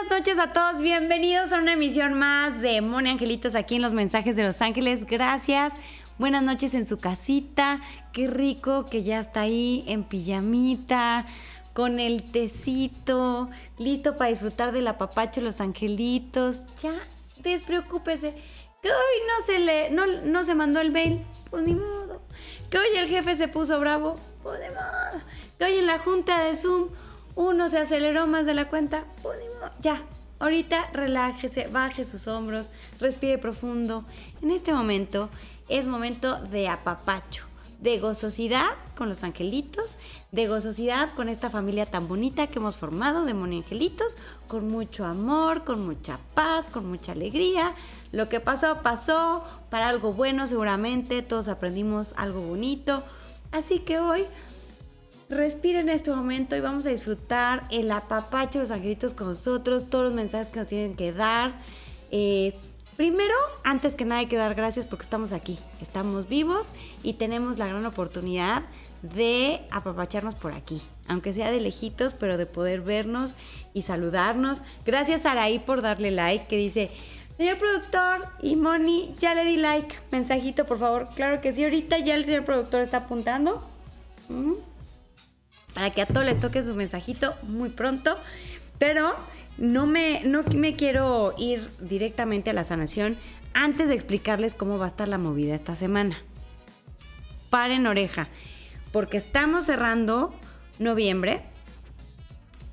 buenas noches a todos. Bienvenidos a una emisión más de Moni Angelitos aquí en los mensajes de Los Ángeles. Gracias. Buenas noches en su casita. Qué rico que ya está ahí en pijamita, con el tecito, listo para disfrutar del apapacho Los Angelitos. Ya, despreocúpese. Que hoy no se le, no, no se mandó el mail. Pues ni modo. Que hoy el jefe se puso bravo. Pues ni modo. Que hoy en la junta de Zoom uno se aceleró más de la cuenta, pues ya, ahorita relájese, baje sus hombros, respire profundo. En este momento es momento de apapacho, de gozosidad con los angelitos, de gozosidad con esta familia tan bonita que hemos formado de Angelitos, con mucho amor, con mucha paz, con mucha alegría. Lo que pasó, pasó, para algo bueno seguramente, todos aprendimos algo bonito. Así que hoy Respira en este momento y vamos a disfrutar el apapacho de los angelitos con nosotros, todos los mensajes que nos tienen que dar. Eh, primero, antes que nada hay que dar gracias porque estamos aquí, estamos vivos y tenemos la gran oportunidad de apapacharnos por aquí, aunque sea de lejitos, pero de poder vernos y saludarnos. Gracias Araí por darle like, que dice, señor productor y Moni, ya le di like, mensajito por favor. Claro que sí, ahorita ya el señor productor está apuntando. Mm para que a todos les toque su mensajito muy pronto. Pero no me, no me quiero ir directamente a la sanación antes de explicarles cómo va a estar la movida esta semana. Paren oreja, porque estamos cerrando noviembre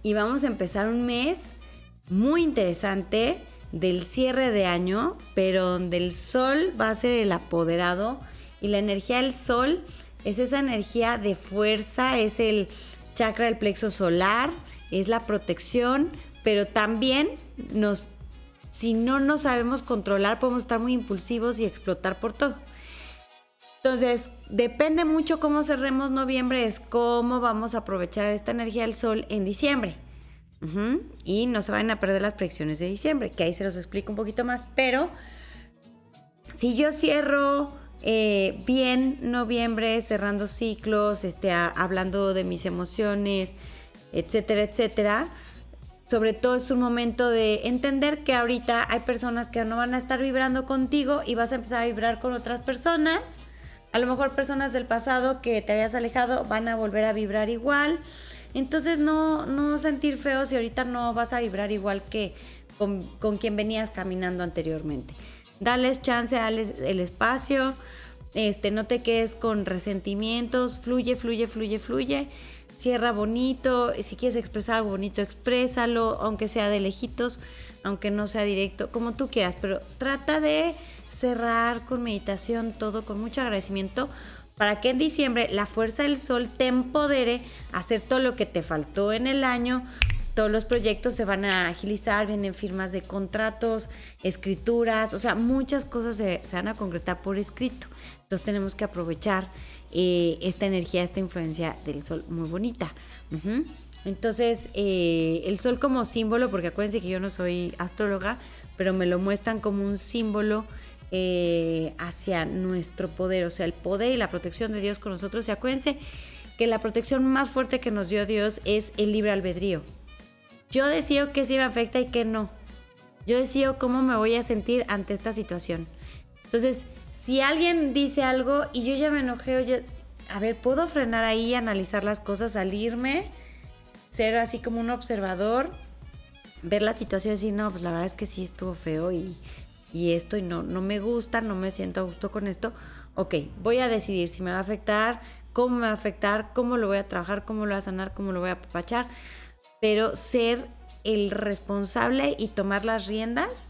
y vamos a empezar un mes muy interesante del cierre de año, pero donde el sol va a ser el apoderado y la energía del sol es esa energía de fuerza, es el, chakra del plexo solar, es la protección, pero también nos, si no nos sabemos controlar, podemos estar muy impulsivos y explotar por todo. Entonces, depende mucho cómo cerremos noviembre, es cómo vamos a aprovechar esta energía del sol en diciembre. Y no se van a perder las predicciones de diciembre, que ahí se los explico un poquito más. Pero si yo cierro eh, bien noviembre, cerrando ciclos, este, hablando de mis emociones, etcétera, etcétera. Sobre todo es un momento de entender que ahorita hay personas que no van a estar vibrando contigo y vas a empezar a vibrar con otras personas. A lo mejor personas del pasado que te habías alejado van a volver a vibrar igual. Entonces no, no sentir feo si ahorita no vas a vibrar igual que con, con quien venías caminando anteriormente. Dales chance, dales el espacio este, no te quedes con resentimientos, fluye, fluye, fluye, fluye. Cierra bonito, si quieres expresar algo bonito, exprésalo, aunque sea de lejitos, aunque no sea directo, como tú quieras, pero trata de cerrar con meditación todo, con mucho agradecimiento, para que en diciembre la fuerza del sol te empodere a hacer todo lo que te faltó en el año, todos los proyectos se van a agilizar, vienen firmas de contratos, escrituras, o sea, muchas cosas se, van a concretar por escrito. Entonces tenemos que aprovechar eh, esta energía, esta influencia del sol muy bonita. Entonces, eh, el sol como símbolo, porque acuérdense que yo no soy astróloga, pero me lo muestran como un símbolo eh, hacia nuestro poder, o sea, el poder y la protección de Dios con nosotros. Y acuérdense que la protección más fuerte que nos dio Dios es el libre albedrío. Yo decido qué sí me afecta y qué no. Yo decido cómo me voy a sentir ante esta situación. Entonces, si alguien dice algo y yo ya me enojé, a ver, ¿puedo frenar ahí, analizar las cosas, salirme, ser así como un observador, ver la situación y decir, no, pues la verdad es que sí estuvo feo y, y esto y no, no me gusta, no me siento a gusto con esto? Ok, voy a decidir si me va a afectar, cómo me va a afectar, cómo lo voy a trabajar, cómo lo voy a sanar, cómo lo voy a apapachar pero ser el responsable y tomar las riendas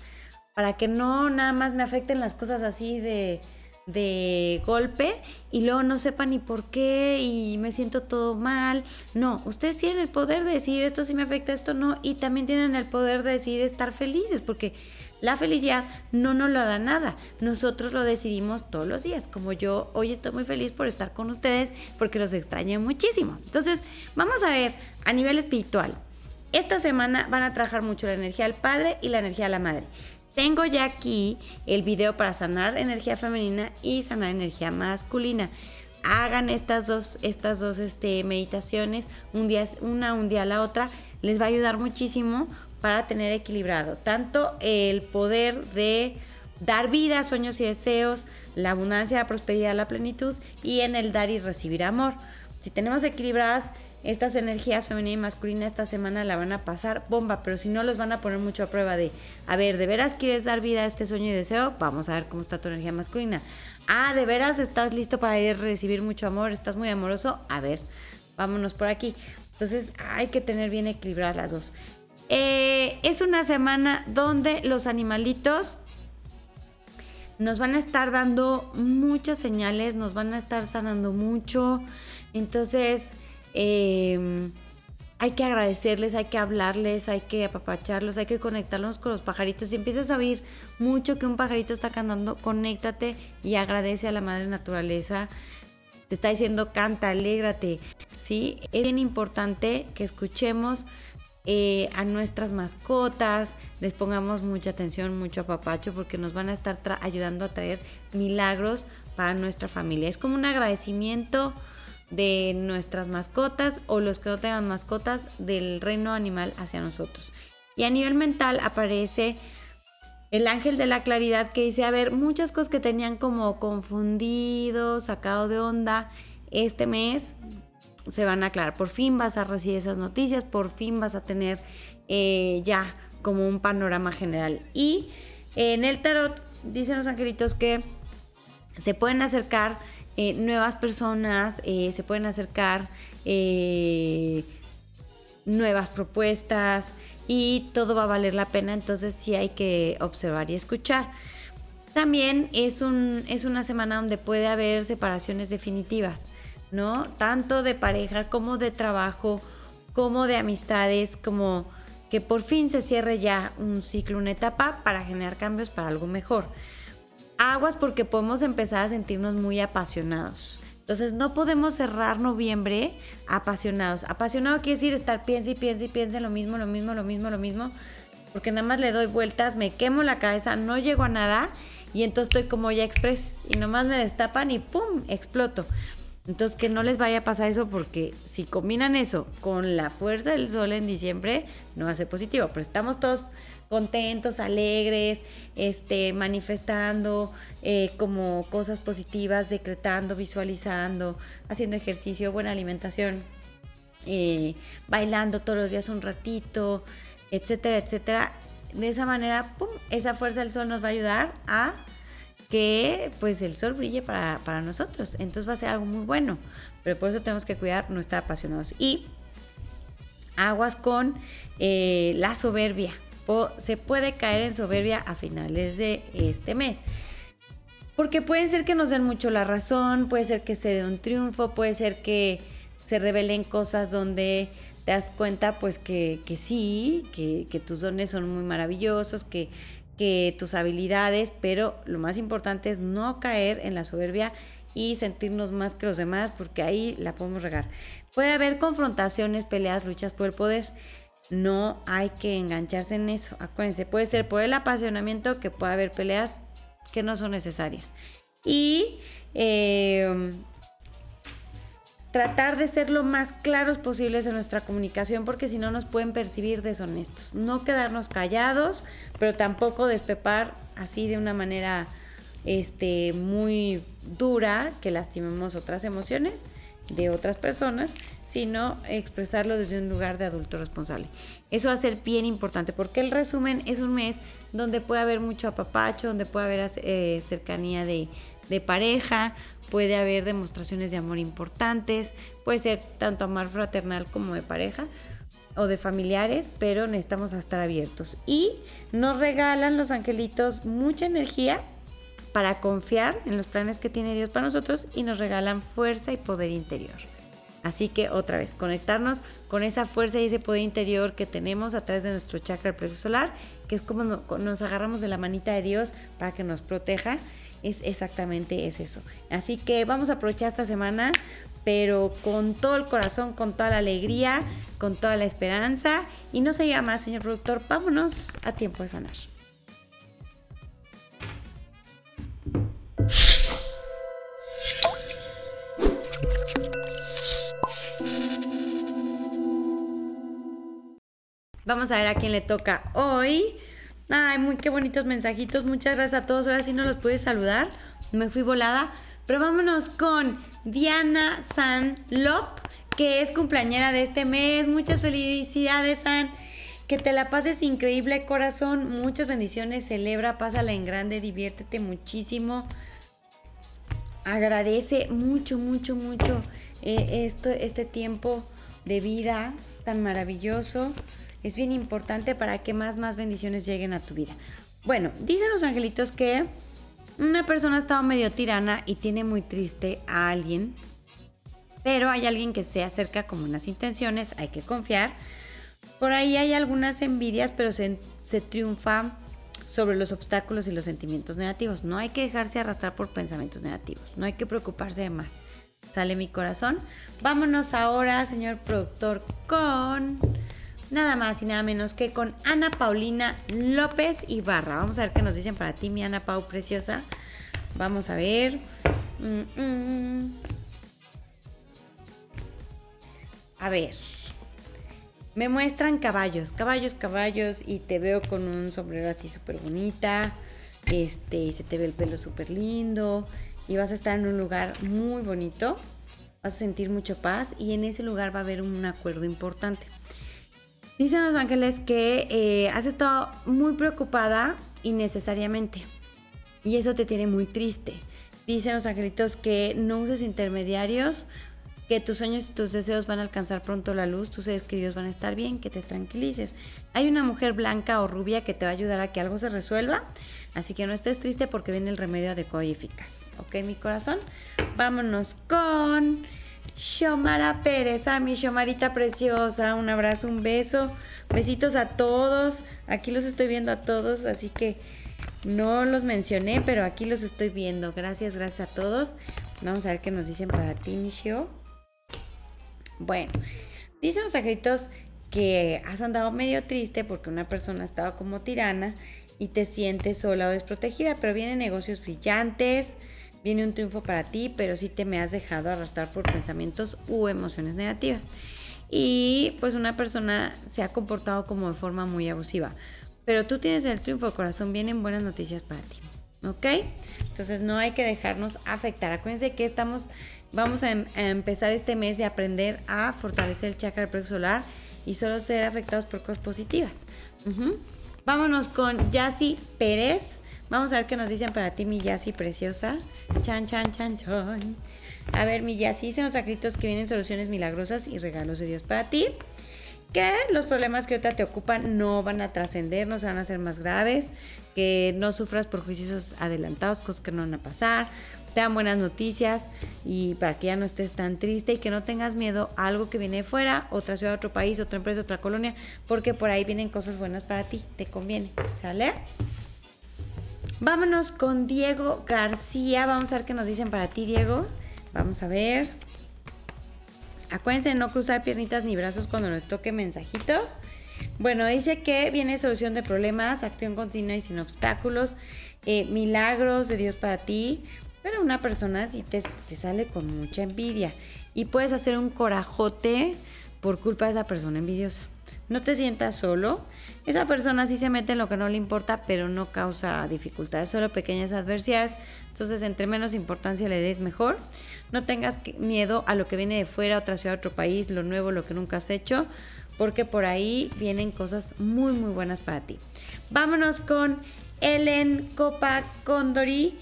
para que no nada más me afecten las cosas así de, de golpe y luego no sepa ni por qué y me siento todo mal. No, ustedes tienen el poder de decir esto sí me afecta, esto no, y también tienen el poder de decir estar felices, porque la felicidad no nos lo da nada, nosotros lo decidimos todos los días, como yo hoy estoy muy feliz por estar con ustedes porque los extraño muchísimo. Entonces, vamos a ver a nivel espiritual, esta semana van a trabajar mucho la energía del padre y la energía de la madre. Tengo ya aquí el video para sanar energía femenina y sanar energía masculina. Hagan estas dos, estas dos este, meditaciones, un día una, un día la otra. Les va a ayudar muchísimo para tener equilibrado tanto el poder de dar vida, sueños y deseos, la abundancia, la prosperidad, la plenitud y en el dar y recibir amor. Si tenemos equilibradas estas energías femenina y masculina esta semana la van a pasar bomba, pero si no los van a poner mucho a prueba de, a ver, ¿de veras quieres dar vida a este sueño y deseo? Vamos a ver cómo está tu energía masculina. Ah, ¿de veras estás listo para ir a recibir mucho amor? ¿Estás muy amoroso? A ver, vámonos por aquí. Entonces hay que tener bien equilibradas las dos. Eh, es una semana donde los animalitos nos van a estar dando muchas señales, nos van a estar sanando mucho. Entonces, em, hay que agradecerles, hay que hablarles, hay que apapacharlos, hay que conectarlos con los pajaritos. Si empiezas a oír mucho que un pajarito está cantando, conéctate y agradece a la madre naturaleza. Te está diciendo canta, alégrate. ¿sí? Es bien importante que escuchemos eh, a nuestras mascotas, les pongamos mucha atención, mucho apapacho, porque nos van a estar ayudando a traer milagros para nuestra familia. Es como un agradecimiento de nuestras mascotas o los que no tengan mascotas del reino animal hacia nosotros. Y a nivel mental aparece el ángel de la claridad que dice, a ver, muchas cosas que tenían como confundido, sacado de onda, este mes se van a aclarar. Por fin vas a recibir esas noticias, por fin vas a tener eh, ya como un panorama general. Y en el tarot dicen los angelitos que se pueden acercar eh, nuevas personas, eh, se pueden acercar nuevas propuestas y todo va a valer la pena, entonces sí hay que observar y escuchar. También es, un, es una semana donde puede haber separaciones definitivas. ¿no? Tanto de pareja como de trabajo, como de amistades, como que por fin se cierre ya un ciclo, una etapa para generar cambios para algo mejor. Aguas porque podemos empezar a sentirnos muy apasionados. Entonces no podemos cerrar noviembre apasionados. Apasionado quiere decir estar piensa y piensa y piensa en lo mismo, lo mismo, lo mismo, lo mismo. Porque nada más le doy vueltas, me quemo la cabeza, no llego a nada y entonces estoy como ya express y nomás me destapan y ¡pum! exploto. Entonces, que no les vaya a pasar eso porque si combinan eso con la fuerza del sol en diciembre, no va a ser positivo. Pero estamos todos contentos, alegres, este, manifestando eh, como cosas positivas, decretando, visualizando, haciendo ejercicio, buena alimentación, eh, bailando todos los días un ratito, etcétera, etcétera. De esa manera, ¡pum! esa fuerza del sol nos va a ayudar a que pues el sol brille para, nosotros. Entonces va a ser algo muy bueno. Pero por eso tenemos que cuidar no estar apasionados. Y aguas con eh, la soberbia. Se puede caer en soberbia a finales de este mes. Porque puede ser que nos den mucho la razón, puede ser que se dé un triunfo, puede ser que se revelen cosas donde te das cuenta pues que, sí, que, que, tus dones son muy maravillosos, que, que tus habilidades, pero lo más importante es no caer en la soberbia y sentirnos más que los demás, porque ahí la podemos regar. Puede haber confrontaciones, peleas, luchas por el poder. No hay que engancharse en eso. Acuérdense, puede ser por el apasionamiento que puede haber peleas que no son necesarias. Y eh, tratar de ser lo más claros posibles en nuestra comunicación porque si no nos pueden percibir deshonestos. No quedarnos callados, pero tampoco despepar así de una manera este, muy dura que lastimemos otras emociones de otras personas, sino expresarlo desde un lugar de adulto responsable. Eso va a ser bien importante porque el resumen es un mes donde puede haber mucho apapacho, donde puede haber eh, cercanía de, de pareja, puede haber demostraciones de amor importantes, puede ser tanto amor fraternal como de pareja o de familiares, pero necesitamos estar abiertos. Y nos regalan los angelitos mucha energía para confiar en los planes que tiene Dios para nosotros y nos regalan fuerza y poder interior. Así que otra vez, conectarnos con esa fuerza y ese poder interior que tenemos a través de nuestro chakra del plexo solar, que es como nos agarramos de la manita de Dios para que nos proteja es exactamente es eso. Así que vamos a aprovechar esta semana, pero con todo el corazón, con toda la alegría, con toda la esperanza. Y no se más, señor productor, vámonos a tiempo de sanar. Vamos a ver a quién le toca hoy. Ay, muy qué bonitos mensajitos. Muchas gracias a todos. Ahora sí no los pude saludar. Me fui volada. Pero vámonos con Diana San Lop, que es cumpleañera de este mes. Muchas felicidades, San. Que te la pases increíble, corazón. Muchas bendiciones. Celebra, pásala en grande, diviértete muchísimo. Agradece mucho, mucho, mucho eh, esto, este tiempo de vida tan maravilloso. Es bien importante para que más, más bendiciones lleguen a tu vida. Bueno, dicen los angelitos que una persona ha estado medio tirana y tiene muy triste a alguien, pero hay alguien que se acerca con buenas intenciones, hay que confiar por ahí hay algunas envidias, pero se, triunfa sobre los obstáculos y los sentimientos negativos. No hay que dejarse arrastrar por pensamientos negativos. No hay que preocuparse de más. Sale mi corazón. Vámonos ahora, señor productor, con nada más y nada menos que con Ana Paulina López Ibarra. Vamos a ver qué nos dicen para ti, mi Ana Pau preciosa. Vamos a ver. Mm, mm. A ver. Me muestran caballos, caballos, caballos y te veo con un sombrero así súper bonita. Este, y se te ve el pelo súper lindo y vas a estar en un lugar muy bonito. Vas a sentir mucho paz y en ese lugar va a haber un acuerdo importante. Dicen los ángeles que eh, has estado muy preocupada innecesariamente y eso te tiene muy triste. Dicen los angelitos que no uses intermediarios que tus sueños y tus deseos van a alcanzar pronto la luz, tus seres queridos van a estar bien, que te tranquilices. Hay una mujer blanca o rubia que te va a ayudar a que algo se resuelva, así que no estés triste porque viene el remedio adecuado y eficaz. ¿Ok, mi corazón? Vámonos con Shomara Pérez, a mi Shomarita preciosa, un abrazo, un beso, besitos a todos, aquí los estoy viendo a todos, así que no los mencioné, pero aquí los estoy viendo. Gracias, gracias a todos. Vamos a ver qué nos dicen para ti, Michio. Bueno, dicen los angelitos que has andado medio triste porque una persona ha estado como tirana y te sientes sola o desprotegida, pero vienen negocios brillantes, viene un triunfo para ti, pero sí te me has dejado arrastrar por pensamientos u emociones negativas. Y pues una persona se ha comportado como de forma muy abusiva. Pero tú tienes el triunfo, corazón, vienen buenas noticias para ti. ¿Ok? Entonces no hay que dejarnos afectar. Acuérdense que estamos Vamos em, a, empezar este mes de aprender a fortalecer el chakra solar y solo ser afectados por cosas positivas. Vámonos con Yassi Pérez. Vamos a ver qué nos dicen para ti, mi Yassi preciosa. Chan, chan, chan, chan. A ver, mi Yassi, dicen los escritos que vienen soluciones milagrosas y regalos de Dios para ti. Que los problemas que ahorita te ocupan no van a trascender, no se van a hacer más graves. Que no sufras por juicios adelantados, cosas que no van a pasar te dan buenas noticias y para que ya no estés tan triste y que no tengas miedo a algo que viene de fuera, otra ciudad, otro país, otra empresa, otra colonia, porque por ahí vienen cosas buenas para ti, te conviene, ¿sale? Vámonos con Diego García, vamos a ver qué nos dicen para ti, Diego. Vamos a ver. Acuérdense de no cruzar piernitas ni brazos cuando nos toque mensajito. Bueno, dice que viene solución de problemas, acción continua y sin obstáculos, eh, milagros de Dios para ti, pero una persona así te, te sale con mucha envidia y puedes hacer un corajote por culpa de esa persona envidiosa. No te sientas solo. Esa persona sí se mete en lo que no le importa, pero no causa dificultades, solo pequeñas adversidades. Entonces, entre menos importancia le des, mejor. No tengas miedo a lo que viene de fuera, otra ciudad, otro país, lo nuevo, lo que nunca has hecho, porque por ahí vienen cosas muy, muy buenas para ti. Vámonos con Ellen Copa Condori.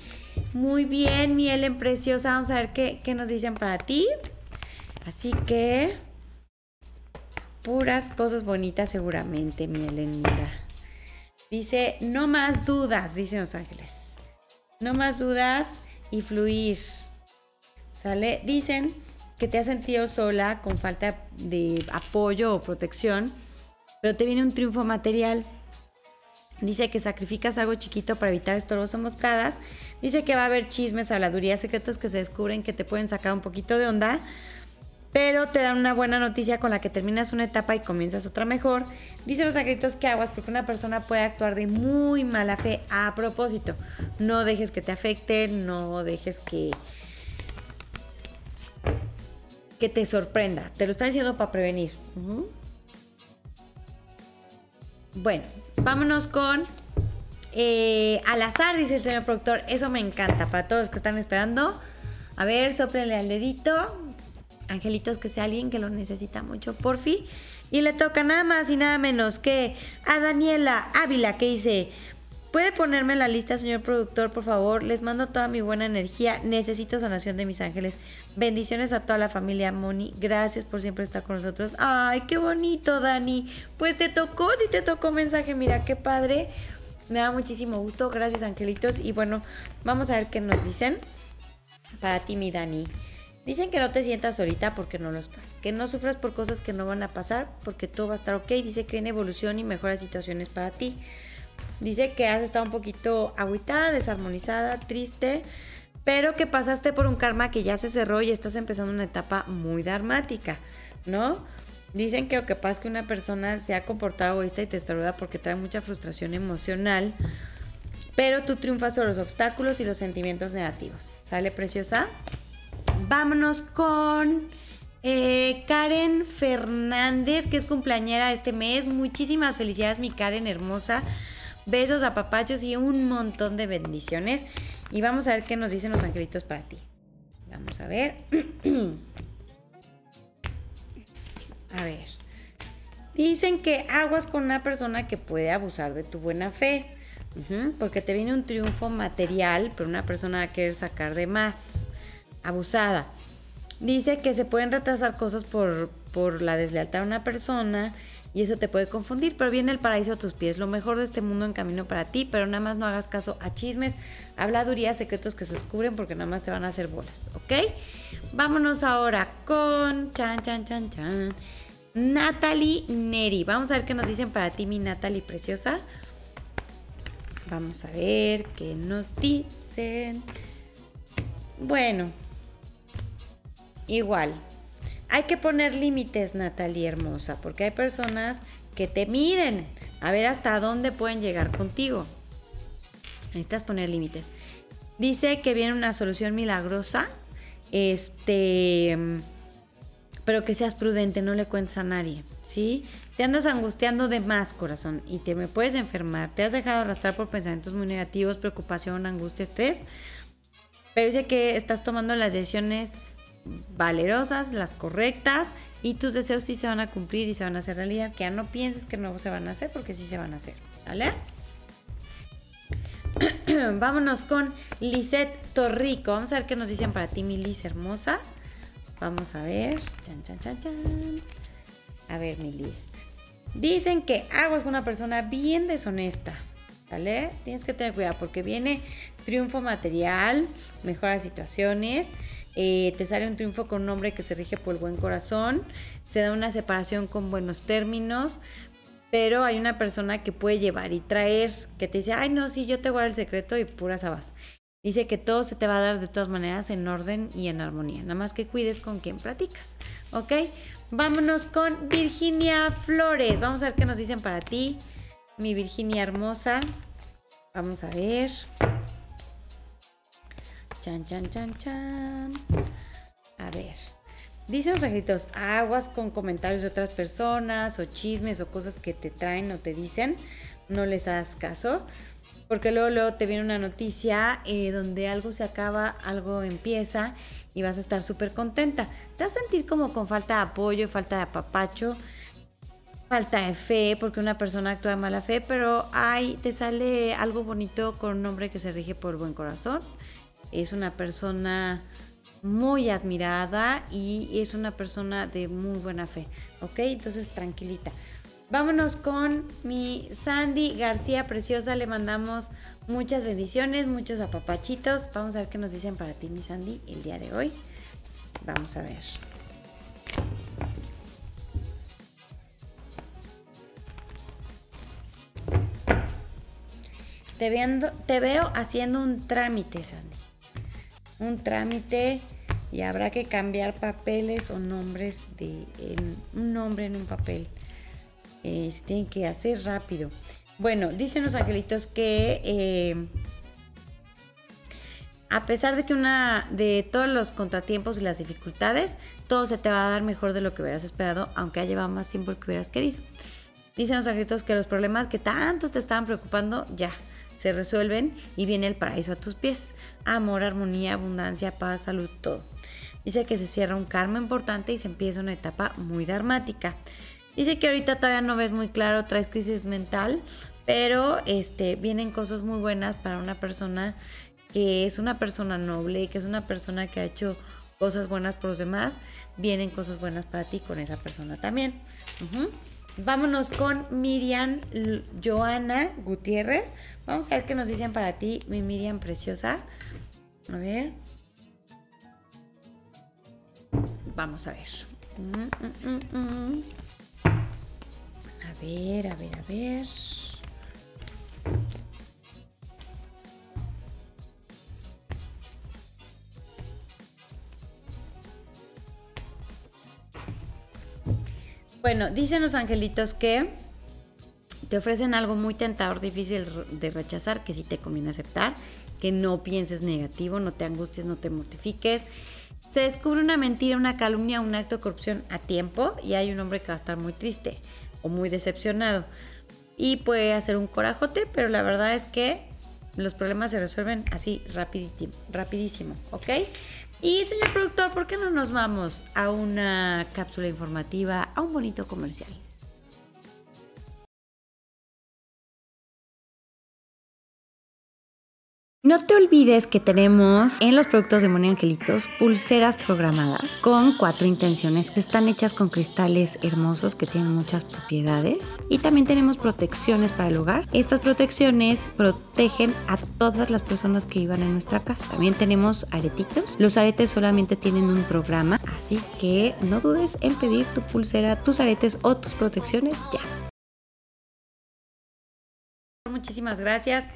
Muy bien, mi Ellen preciosa. Vamos a ver qué, nos dicen para ti. Así que puras cosas bonitas seguramente, mi Ellen, mira. Dice, no más dudas, dicen los ángeles. No más dudas y fluir. ¿Sale? Dicen que te has sentido sola, con falta de apoyo o protección, pero te viene un triunfo material. Dice que sacrificas algo chiquito para evitar estorbos o moscadas. Dice que va a haber chismes, habladurías, secretos que se descubren que te pueden sacar un poquito de onda. Pero te dan una buena noticia con la que terminas una etapa y comienzas otra mejor. Dice los secretos que aguas porque una persona puede actuar de muy mala fe a propósito. No dejes que te afecte, no dejes que, que te sorprenda. Te lo está diciendo para prevenir. Bueno, vámonos con eh, al azar, dice el señor productor. Eso me encanta para todos los que están esperando. A ver, soplenle al dedito. Angelitos, que sea alguien que lo necesita mucho, porfi. Y le toca nada más y nada menos que a Daniela Ávila, que dice: ¿Puede ponerme la lista, señor productor, por favor? Les mando toda mi buena energía. Necesito sanación de mis ángeles. Bendiciones a toda la familia Moni. Gracias por siempre estar con nosotros. Ay, qué bonito, Dani. Pues te tocó, sí te tocó mensaje. Mira, qué padre. Me da muchísimo gusto. Gracias, angelitos. Y bueno, vamos a ver qué nos dicen. Para ti, mi Dani. Dicen que no te sientas ahorita porque no lo estás. Que no sufras por cosas que no van a pasar porque todo va a estar ok. Dice que viene evolución y mejores situaciones para ti. Dice que has estado un poquito agüitada, desarmonizada, triste, pero que pasaste por un karma que ya se cerró y estás empezando una etapa muy dramática, ¿no? Dicen que lo que pasa es que una persona se ha comportado egoísta y te testaruda porque trae mucha frustración emocional, pero tú triunfas sobre los obstáculos y los sentimientos negativos. ¿Sale, preciosa? Vámonos con eh, Karen Fernández, que es cumpleañera este mes. Muchísimas felicidades, mi Karen hermosa. Besos a papachos y un montón de bendiciones. Y vamos a ver qué nos dicen los angelitos para ti. Vamos a ver. a ver. Dicen que aguas con una persona que puede abusar de tu buena fe. porque te viene un triunfo material, pero una persona va a querer sacar de más. Abusada. Dice que se pueden retrasar cosas por, por la deslealtad de una persona y eso te puede confundir, pero viene el paraíso a tus pies, lo mejor de este mundo en camino para ti, pero nada más no hagas caso a chismes, habladurías, secretos que se descubren porque nada más te van a hacer bolas, ¿ok? Vámonos ahora con chan, chan, chan, chan. Natalie Neri. Vamos a ver qué nos dicen para ti, mi Natalie preciosa. Vamos a ver qué nos dicen. Bueno, igual, hay que poner límites, Natalie hermosa, porque hay personas que te miden a ver hasta dónde pueden llegar contigo. Necesitas poner límites. Dice que viene una solución milagrosa, este, pero que seas prudente, no le cuentes a nadie, ¿sí? Te andas angustiando de más, corazón, y te me puedes enfermar. Te has dejado arrastrar por pensamientos muy negativos, preocupación, angustia, estrés. Pero dice que estás tomando las decisiones valerosas, las correctas y tus deseos sí se van a cumplir y se van a hacer realidad. Que ya no pienses que no se van a hacer porque sí se van a hacer. ¿Sale? Vámonos con Lisette Torrico. Vamos a ver qué nos dicen para ti, mi Liz hermosa. Vamos a ver. Chan, chan, chan, chan. A ver, mi Liz. Dicen que hago es una persona bien deshonesta. ¿Vale? Tienes que tener cuidado porque viene triunfo material, mejora situaciones eh, te sale un triunfo con un hombre que se rige por el buen corazón, se da una separación con buenos términos, pero hay una persona que puede llevar y traer, que te dice, ay no, sí, yo te guardo el secreto y pura sabas. Dice que todo se te va a dar de todas maneras en orden y en armonía, nada más que cuides con quien platicas, ¿ok? Vámonos con Virginia Flores, vamos a ver qué nos dicen para ti, mi Virginia hermosa. Vamos a ver. Chan, chan, chan, chan. A ver. Dicen los angelitos, aguas con comentarios de otras personas o chismes o cosas que te traen o te dicen. No les hagas caso. Porque luego, luego te viene una noticia eh, donde algo se acaba, algo empieza y vas a estar súper contenta. Te vas a sentir como con falta de apoyo, falta de apapacho, falta de fe, porque una persona actúa de mala fe, pero ay, te sale algo bonito con un hombre que se rige por el buen corazón es una persona muy admirada y es una persona de muy buena fe, ¿ok? Entonces tranquilita. Vámonos con mi Sandy García Preciosa, le mandamos muchas bendiciones, muchos apapachitos. Vamos a ver qué nos dicen para ti, mi Sandy, el día de hoy. Vamos a ver. Te, te veo haciendo un trámite, Sandy un trámite y habrá que cambiar papeles o nombres de un nombre en un papel. Eh, se tiene que hacer rápido. Bueno, dicen los angelitos que eh, a pesar de que una de todos los contratiempos y las dificultades, todo se te va a dar mejor de lo que hubieras esperado, aunque ha llevado más tiempo que hubieras querido. Dicen los angelitos que los problemas que tanto te estaban preocupando ya se resuelven y viene el paraíso a tus pies. Amor, armonía, abundancia, paz, salud, todo. Dice que se cierra un karma importante y se empieza una etapa muy dramática. Dice que ahorita todavía no ves muy claro, traes crisis mental, pero este, vienen cosas muy buenas para una persona que es una persona noble, que es una persona que ha hecho cosas buenas por los demás, vienen cosas buenas para ti con esa persona también. Vámonos con Miriam Joana Gutiérrez. Vamos a ver qué nos dicen para ti, mi Miriam preciosa. A ver. Vamos a ver. Mm, mm, mm, a ver, a ver, a ver. Bueno, dicen los angelitos que te ofrecen algo muy tentador, difícil de rechazar, que sí te conviene aceptar, que no pienses negativo, no te angusties, no te mortifiques. Se descubre una mentira, una calumnia, un acto de corrupción a tiempo y hay un hombre que va a estar muy triste o muy decepcionado. Y puede hacer un corajote, pero la verdad es que los problemas se resuelven así rapidísimo, rapidísimo, ¿ok? Y señor productor, ¿por qué no nos vamos a una cápsula informativa, a un bonito comercial? No te olvides que tenemos en los productos de Moni Angelitos pulseras programadas con cuatro intenciones que están hechas con cristales hermosos que tienen muchas propiedades. Y también tenemos protecciones para el hogar. Estas protecciones protegen a todas las personas que iban en nuestra casa. También tenemos aretitos. Los aretes solamente tienen un programa, así que no dudes en pedir tu pulsera, tus aretes o tus protecciones ya. Muchísimas gracias.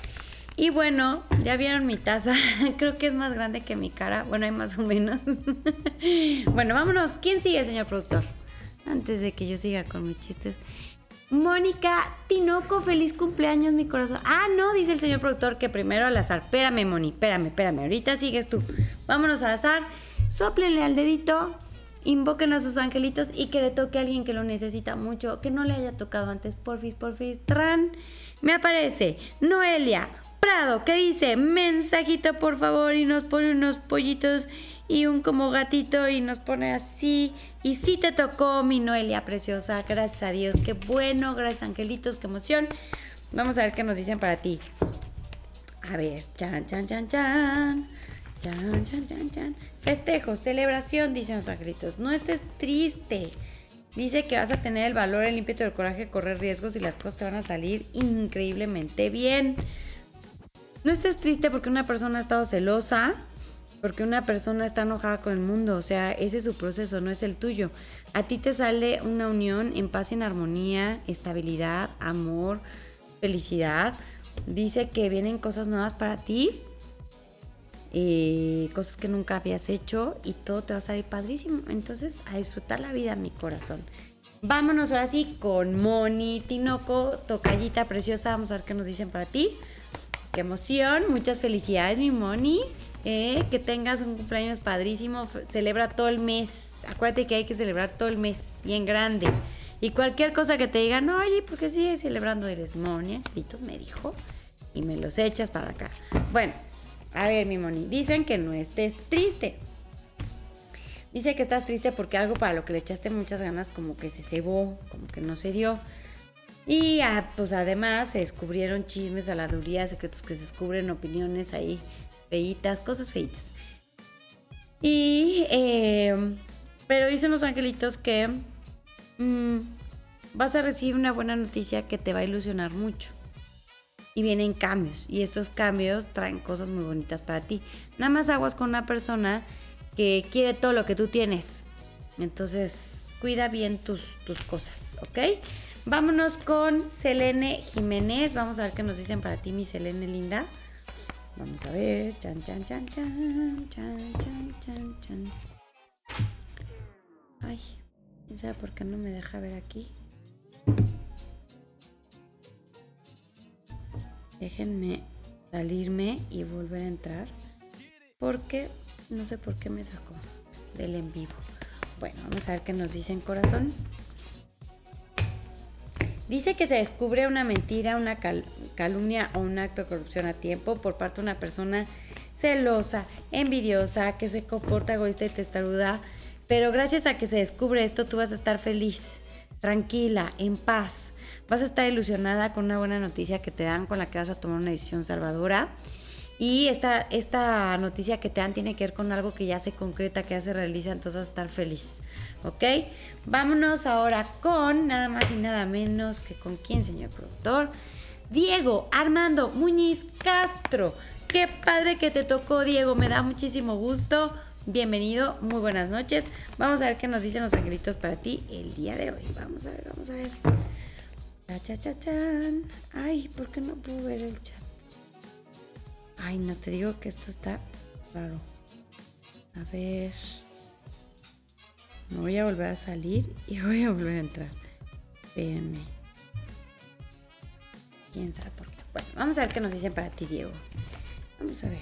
Y bueno, ya vieron mi taza. Creo que es más grande que mi cara. Bueno, hay más o menos. bueno, vámonos. ¿Quién sigue, señor productor? Antes de que yo siga con mis chistes. Mónica Tinoco, feliz cumpleaños, mi corazón. Ah, no, dice el señor productor que primero al azar. Espérame, Moni, espérame, espérame. Ahorita sigues tú. Vámonos al azar. Sóplenle al dedito. Invoquen a sus angelitos y que le toque a alguien que lo necesita mucho, que no le haya tocado antes. Porfis, porfis. Tran. Me aparece Noelia Prado, que dice, mensajito por favor, y nos pone unos pollitos y un como gatito y nos pone así. Y sí te tocó, mi Noelia preciosa, gracias a Dios, qué bueno, gracias angelitos, qué emoción. Vamos a ver qué nos dicen para ti. A ver, chan, chan, chan, chan. Chan, chan, chan, chan. Festejo, celebración, dicen los angelitos. No estés triste. Dice que vas a tener el valor, el ímpetu, el coraje correr riesgos y las cosas te van a salir increíblemente bien. No estés triste porque una persona ha estado celosa, porque una persona está enojada con el mundo, o sea, ese es su proceso, no es el tuyo. A ti te sale una unión en paz en armonía, estabilidad, amor, felicidad. Dice que vienen cosas nuevas para ti, eh, cosas que nunca habías hecho y todo te va a salir padrísimo. Entonces, a disfrutar la vida, mi corazón. Vámonos ahora sí con Moni Tinoco, tocallita preciosa. Vamos a ver qué nos dicen para ti emoción. Muchas felicidades, mi Moni. Eh, que tengas un cumpleaños padrísimo. Celebra todo el mes. Acuérdate que hay que celebrar todo el mes, bien grande. Y cualquier cosa que te digan, oye, ¿por qué sigues celebrando? Eres Moni, angelitos, me dijo. Y me los echas para acá. Bueno, a ver, mi Moni. Dicen que no estés triste. Dice que estás triste porque algo para lo que le echaste muchas ganas como que se cebó, como que no se dio. Y ah, pues además se descubrieron chismes, aladurías, secretos que se descubren, opiniones ahí feitas, cosas feitas. Y, em, pero dicen los angelitos que mm, vas a recibir una buena noticia que te va a ilusionar mucho. Y vienen cambios. Y estos cambios traen cosas muy bonitas para ti. Nada más aguas con una persona que quiere todo lo que tú tienes. Entonces, cuida bien tus, tus cosas, ¿ok? Vámonos con Selene Jiménez. Vamos a ver qué nos dicen para ti, mi Selene linda. Vamos a ver. Chan, chan, chan, chan. Chan, chan, chan, chan. Ay, ¿quién sabe por qué no me deja ver aquí? Déjenme salirme y volver a entrar. Porque no sé por qué me sacó del en vivo. Bueno, vamos a ver qué nos dicen corazón. Dice que se descubre una mentira, una calumnia o un acto de corrupción a tiempo por parte de una persona celosa, envidiosa, que se comporta egoísta y testaruda. Pero gracias a que se descubre esto, tú vas a estar feliz, tranquila, en paz. Vas a estar ilusionada con una buena noticia que te dan, con la que vas a tomar una decisión salvadora. Y esta, esta noticia que te dan tiene que ver con algo que ya se concreta, que ya se realiza, entonces vas a estar feliz. ¿Ok? Vámonos ahora con nada más y nada menos que con quién, señor productor. Diego Armando Muñiz Castro. Qué padre que te tocó, Diego. Me da muchísimo gusto. Bienvenido, muy buenas noches. Vamos a ver qué nos dicen los angelitos para ti el día de hoy. Vamos a ver, vamos a ver. Cha, cha, cha, Ay, ¿por qué no puedo ver el chat? Ay, no te digo que esto está raro. A ver. Me voy a volver a salir y voy a volver a entrar. Espérenme. ¿Quién sabe por qué? Bueno, vamos a ver qué nos dicen para ti, Diego. Vamos a ver.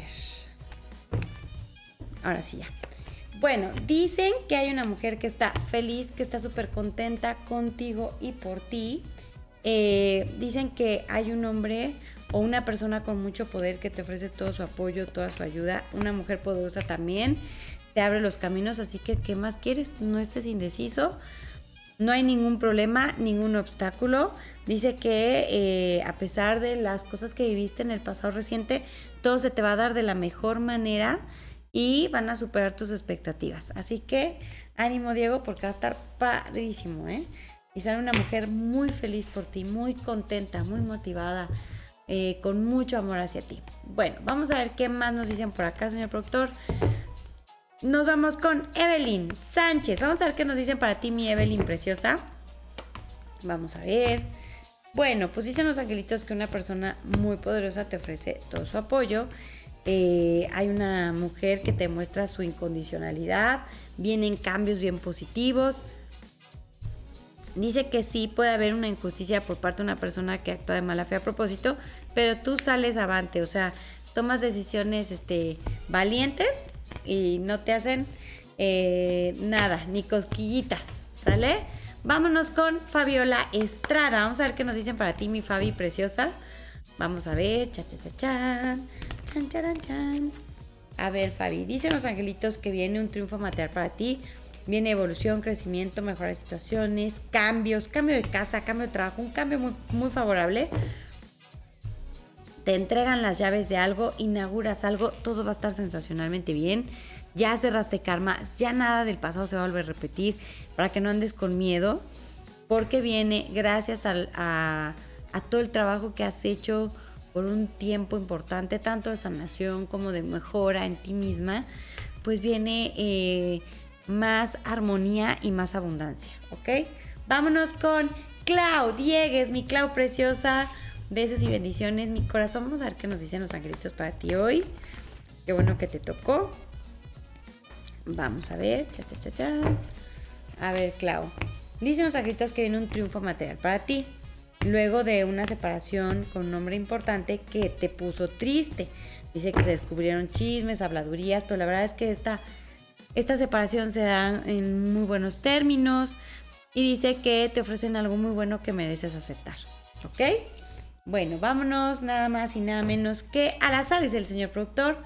Ahora sí ya. Bueno, dicen que hay una mujer que está feliz, que está súper contenta contigo y por ti. Eh, dicen que hay un hombre o una persona con mucho poder que te ofrece todo su apoyo, toda su ayuda. Una mujer poderosa también te abre los caminos, así que ¿qué más quieres? No estés indeciso. No hay ningún problema, ningún obstáculo. Dice que eh, a pesar de las cosas que viviste en el pasado reciente, todo se te va a dar de la mejor manera y van a superar tus expectativas. Así que ánimo Diego porque va a estar padrísimo, ¿eh? Y sale una mujer muy feliz por ti, muy contenta, muy motivada, eh, con mucho amor hacia ti. Bueno, vamos a ver qué más nos dicen por acá, señor productor. Nos vamos con Evelyn Sánchez. Vamos a ver qué nos dicen para ti, mi Evelyn preciosa. Vamos a ver. Bueno, pues dicen los angelitos que una persona muy poderosa te ofrece todo su apoyo. Eh, hay una mujer que te muestra su incondicionalidad. Vienen cambios bien positivos. Dice que sí puede haber una injusticia por parte de una persona que actúa de mala fe a propósito, pero tú sales avante, o sea, tomas decisiones este, valientes y no te hacen eh, nada, ni cosquillitas, ¿sale? Vámonos con Fabiola Estrada. Vamos a ver qué nos dicen para ti, mi Fabi preciosa. Vamos a ver, cha cha cha chan, chan chan chan. A ver, Fabi, dicen los angelitos que viene un triunfo material para ti. Viene evolución, crecimiento, mejores situaciones, cambios, cambio de casa, cambio de trabajo, un cambio muy, muy favorable te entregan las llaves de algo, inauguras algo, todo va a estar sensacionalmente bien. Ya cerraste karma, ya nada del pasado se va a volver a repetir para que no andes con miedo, porque viene gracias a, todo el trabajo que has hecho por un tiempo importante, tanto de sanación como de mejora en ti misma, pues viene eh, más armonía y más abundancia, ¿ok? Vámonos con Clau Diegues, mi Clau preciosa. Besos y bendiciones, mi corazón. Vamos a ver qué nos dicen los angelitos para ti hoy. Qué bueno que te tocó. Vamos a ver. Cha, cha, cha, cha. A ver, Clau. Dicen los angelitos que viene un triunfo material para ti. Luego de una separación con un hombre importante que te puso triste. Dice que se descubrieron chismes, habladurías, pero la verdad es que esta, esta separación se da en muy buenos términos. Y dice que te ofrecen algo muy bueno que mereces aceptar. ¿Ok? Bueno, vámonos nada más y nada menos que al azar, es el señor productor.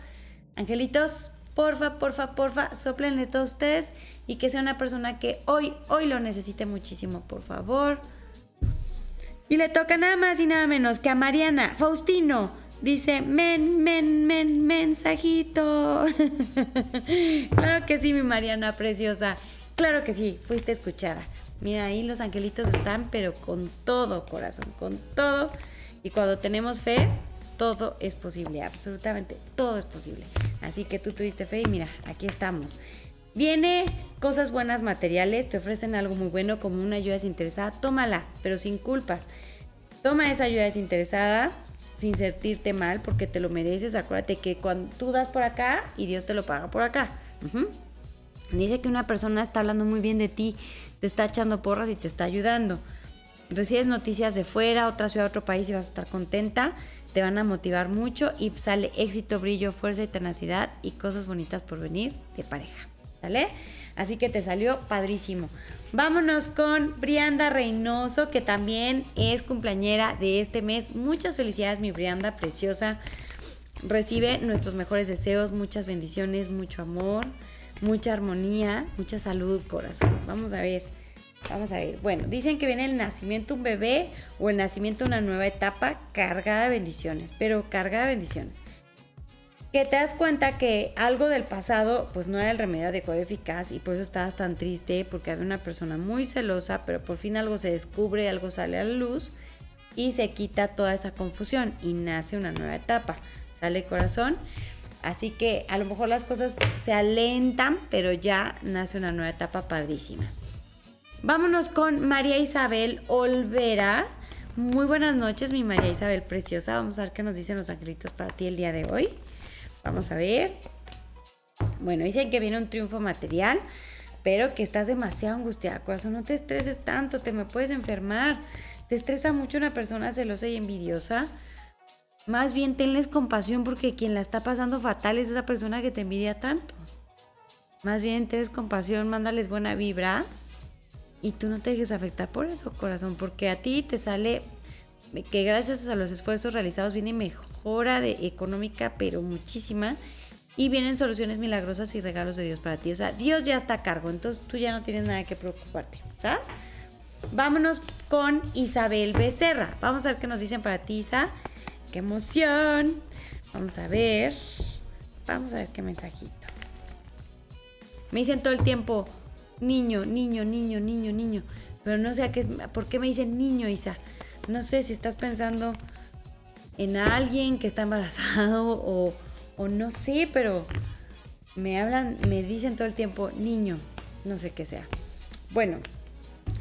Angelitos, porfa, porfa, porfa, soplenle todos ustedes y que sea una persona que hoy, hoy lo necesite muchísimo, por favor. Y le toca nada más y nada menos que a Mariana Faustino. Dice, men, men, men, mensajito. claro que sí, mi Mariana preciosa. Claro que sí, fuiste escuchada. Mira, ahí los angelitos están, pero con todo corazón, con todo. Y cuando tenemos fe, todo es posible, absolutamente todo es posible. Así que tú tuviste fe y mira, aquí estamos. Viene cosas buenas materiales, te ofrecen algo muy bueno como una ayuda desinteresada, tómala, pero sin culpas. Toma esa ayuda desinteresada sin sentirte mal porque te lo mereces. Acuérdate que cuando tú das por acá y Dios te lo paga por acá. Dice que una persona está hablando muy bien de ti, te está echando porras y te está ayudando recibes noticias de fuera, otra ciudad, otro país y vas a estar contenta, te van a motivar mucho y sale éxito, brillo, fuerza y tenacidad y cosas bonitas por venir de pareja. ¿Sale? Así que te salió padrísimo. Vámonos con Brianda Reynoso, que también es cumpleañera de este mes. Muchas felicidades, mi Brianda preciosa. Recibe nuestros mejores deseos, muchas bendiciones, mucho amor, mucha armonía, mucha salud, corazón. Vamos a ver. Vamos a ver. Bueno, dicen que viene el nacimiento un bebé o el nacimiento una nueva etapa cargada de bendiciones, pero cargada de bendiciones que te das cuenta que algo del pasado pues no era el remedio adecuado y eficaz y por eso estabas tan triste porque había una persona muy celosa, pero por fin algo se descubre, algo sale a la luz y se quita toda esa confusión y nace una nueva etapa. Sale corazón. Así que a lo mejor las cosas se alentan, pero ya nace una nueva etapa padrísima. Vámonos con María Isabel Olvera. Muy buenas noches, mi María Isabel preciosa. Vamos a ver qué nos dicen los angelitos para ti el día de hoy. Vamos a ver. Bueno, dicen que viene un triunfo material, pero que estás demasiado angustiada, corazón. No te estreses tanto, te me puedes enfermar. Te estresa mucho una persona celosa y envidiosa. Más bien tenles compasión porque quien la está pasando fatal es esa persona que te envidia tanto. Más bien tenles compasión, mándales buena vibra y tú no te dejes afectar por eso, corazón, porque a ti te sale que gracias a los esfuerzos realizados viene mejora económica, pero muchísima. Y vienen soluciones milagrosas y regalos de Dios para ti. O sea, Dios ya está a cargo, entonces tú ya no tienes nada que preocuparte, ¿sabes? Vámonos con Isabel Becerra. Vamos a ver qué nos dicen para ti, Isa. ¡Qué emoción! Vamos a ver. Vamos a ver qué mensajito. Me dicen todo el tiempo, niño, niño, niño, niño, niño. Pero no sé a qué, por qué me dicen niño, Isa. No sé si estás pensando en alguien que está embarazado o, o no sé, pero me hablan, me dicen todo el tiempo niño, no sé qué sea. Bueno,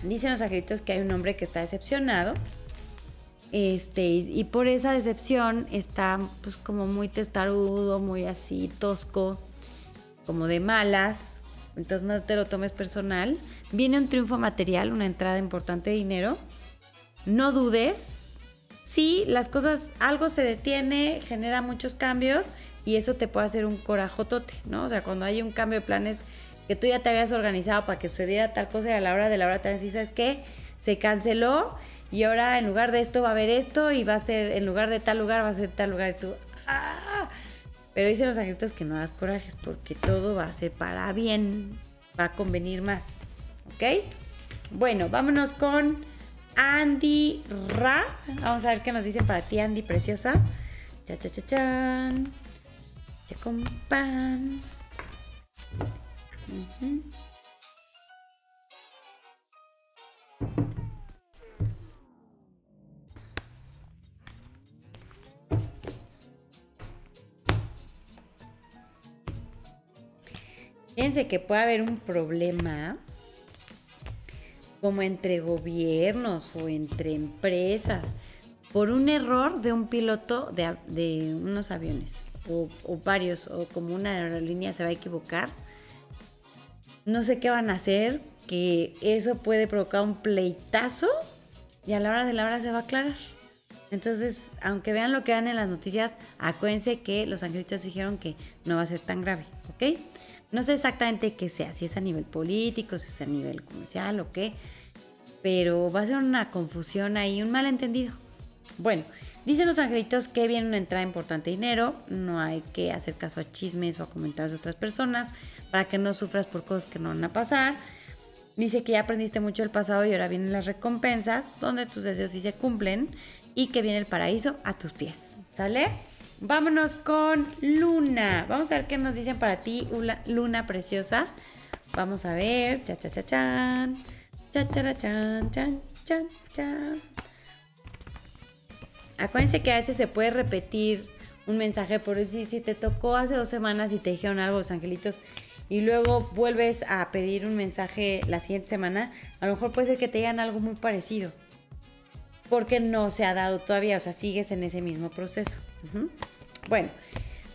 dicen los angelitos que hay un hombre que está decepcionado. Este, y, por esa decepción está pues como muy testarudo, muy así tosco, como de malas. Entonces no te lo tomes personal. Viene un triunfo material, una entrada importante de dinero no dudes. Si las cosas, algo se detiene, genera muchos cambios y eso te puede hacer un corajotote, ¿no? O sea, cuando hay un cambio de planes que tú ya te habías organizado para que sucediera tal cosa y a la hora de la hora te decís, ¿sabes qué? Se canceló y ahora en lugar de esto va a haber esto y va a ser, en lugar de tal lugar va a ser tal lugar y tú, ¡ah! Pero dicen los angelitos que no hagas corajes porque todo va a ser para bien, va a convenir más, ¿ok? Bueno, vámonos con Andy Ra. Vamos a ver qué nos dicen para ti, Andy, preciosa. Cha, cha, cha, chan. Ya con pan. Fíjense que puede haber un problema como entre gobiernos o entre empresas por un error de un piloto de, unos aviones o, varios o como una aerolínea se va a equivocar. No sé qué van a hacer, que eso puede provocar un pleitazo y a la hora de la hora se va a aclarar. Entonces, aunque vean lo que dan en las noticias, acuérdense que los angelitos dijeron que no va a ser tan grave, ¿ok? No sé exactamente qué sea, si es a nivel político, si es a nivel comercial o qué, pero va a ser una confusión ahí, un malentendido. Bueno, dicen los angelitos que viene una entrada importante de dinero, no hay que hacer caso a chismes o a comentarios de otras personas para que no sufras por cosas que no van a pasar. Dice que ya aprendiste mucho el pasado y ahora vienen las recompensas, donde tus deseos sí se cumplen y que viene el paraíso a tus pies. ¿Sale? Vámonos con Luna. Vamos a ver qué nos dicen para ti, Luna preciosa. Vamos a ver. Cha cha cha. Cha. Acuérdense que a veces se puede repetir un mensaje por decir si te tocó hace dos semanas y te dijeron algo los angelitos y luego vuelves a pedir un mensaje la siguiente semana, a lo mejor puede ser que te digan algo muy parecido. Porque no se ha dado todavía, o sea, sigues en ese mismo proceso. Bueno,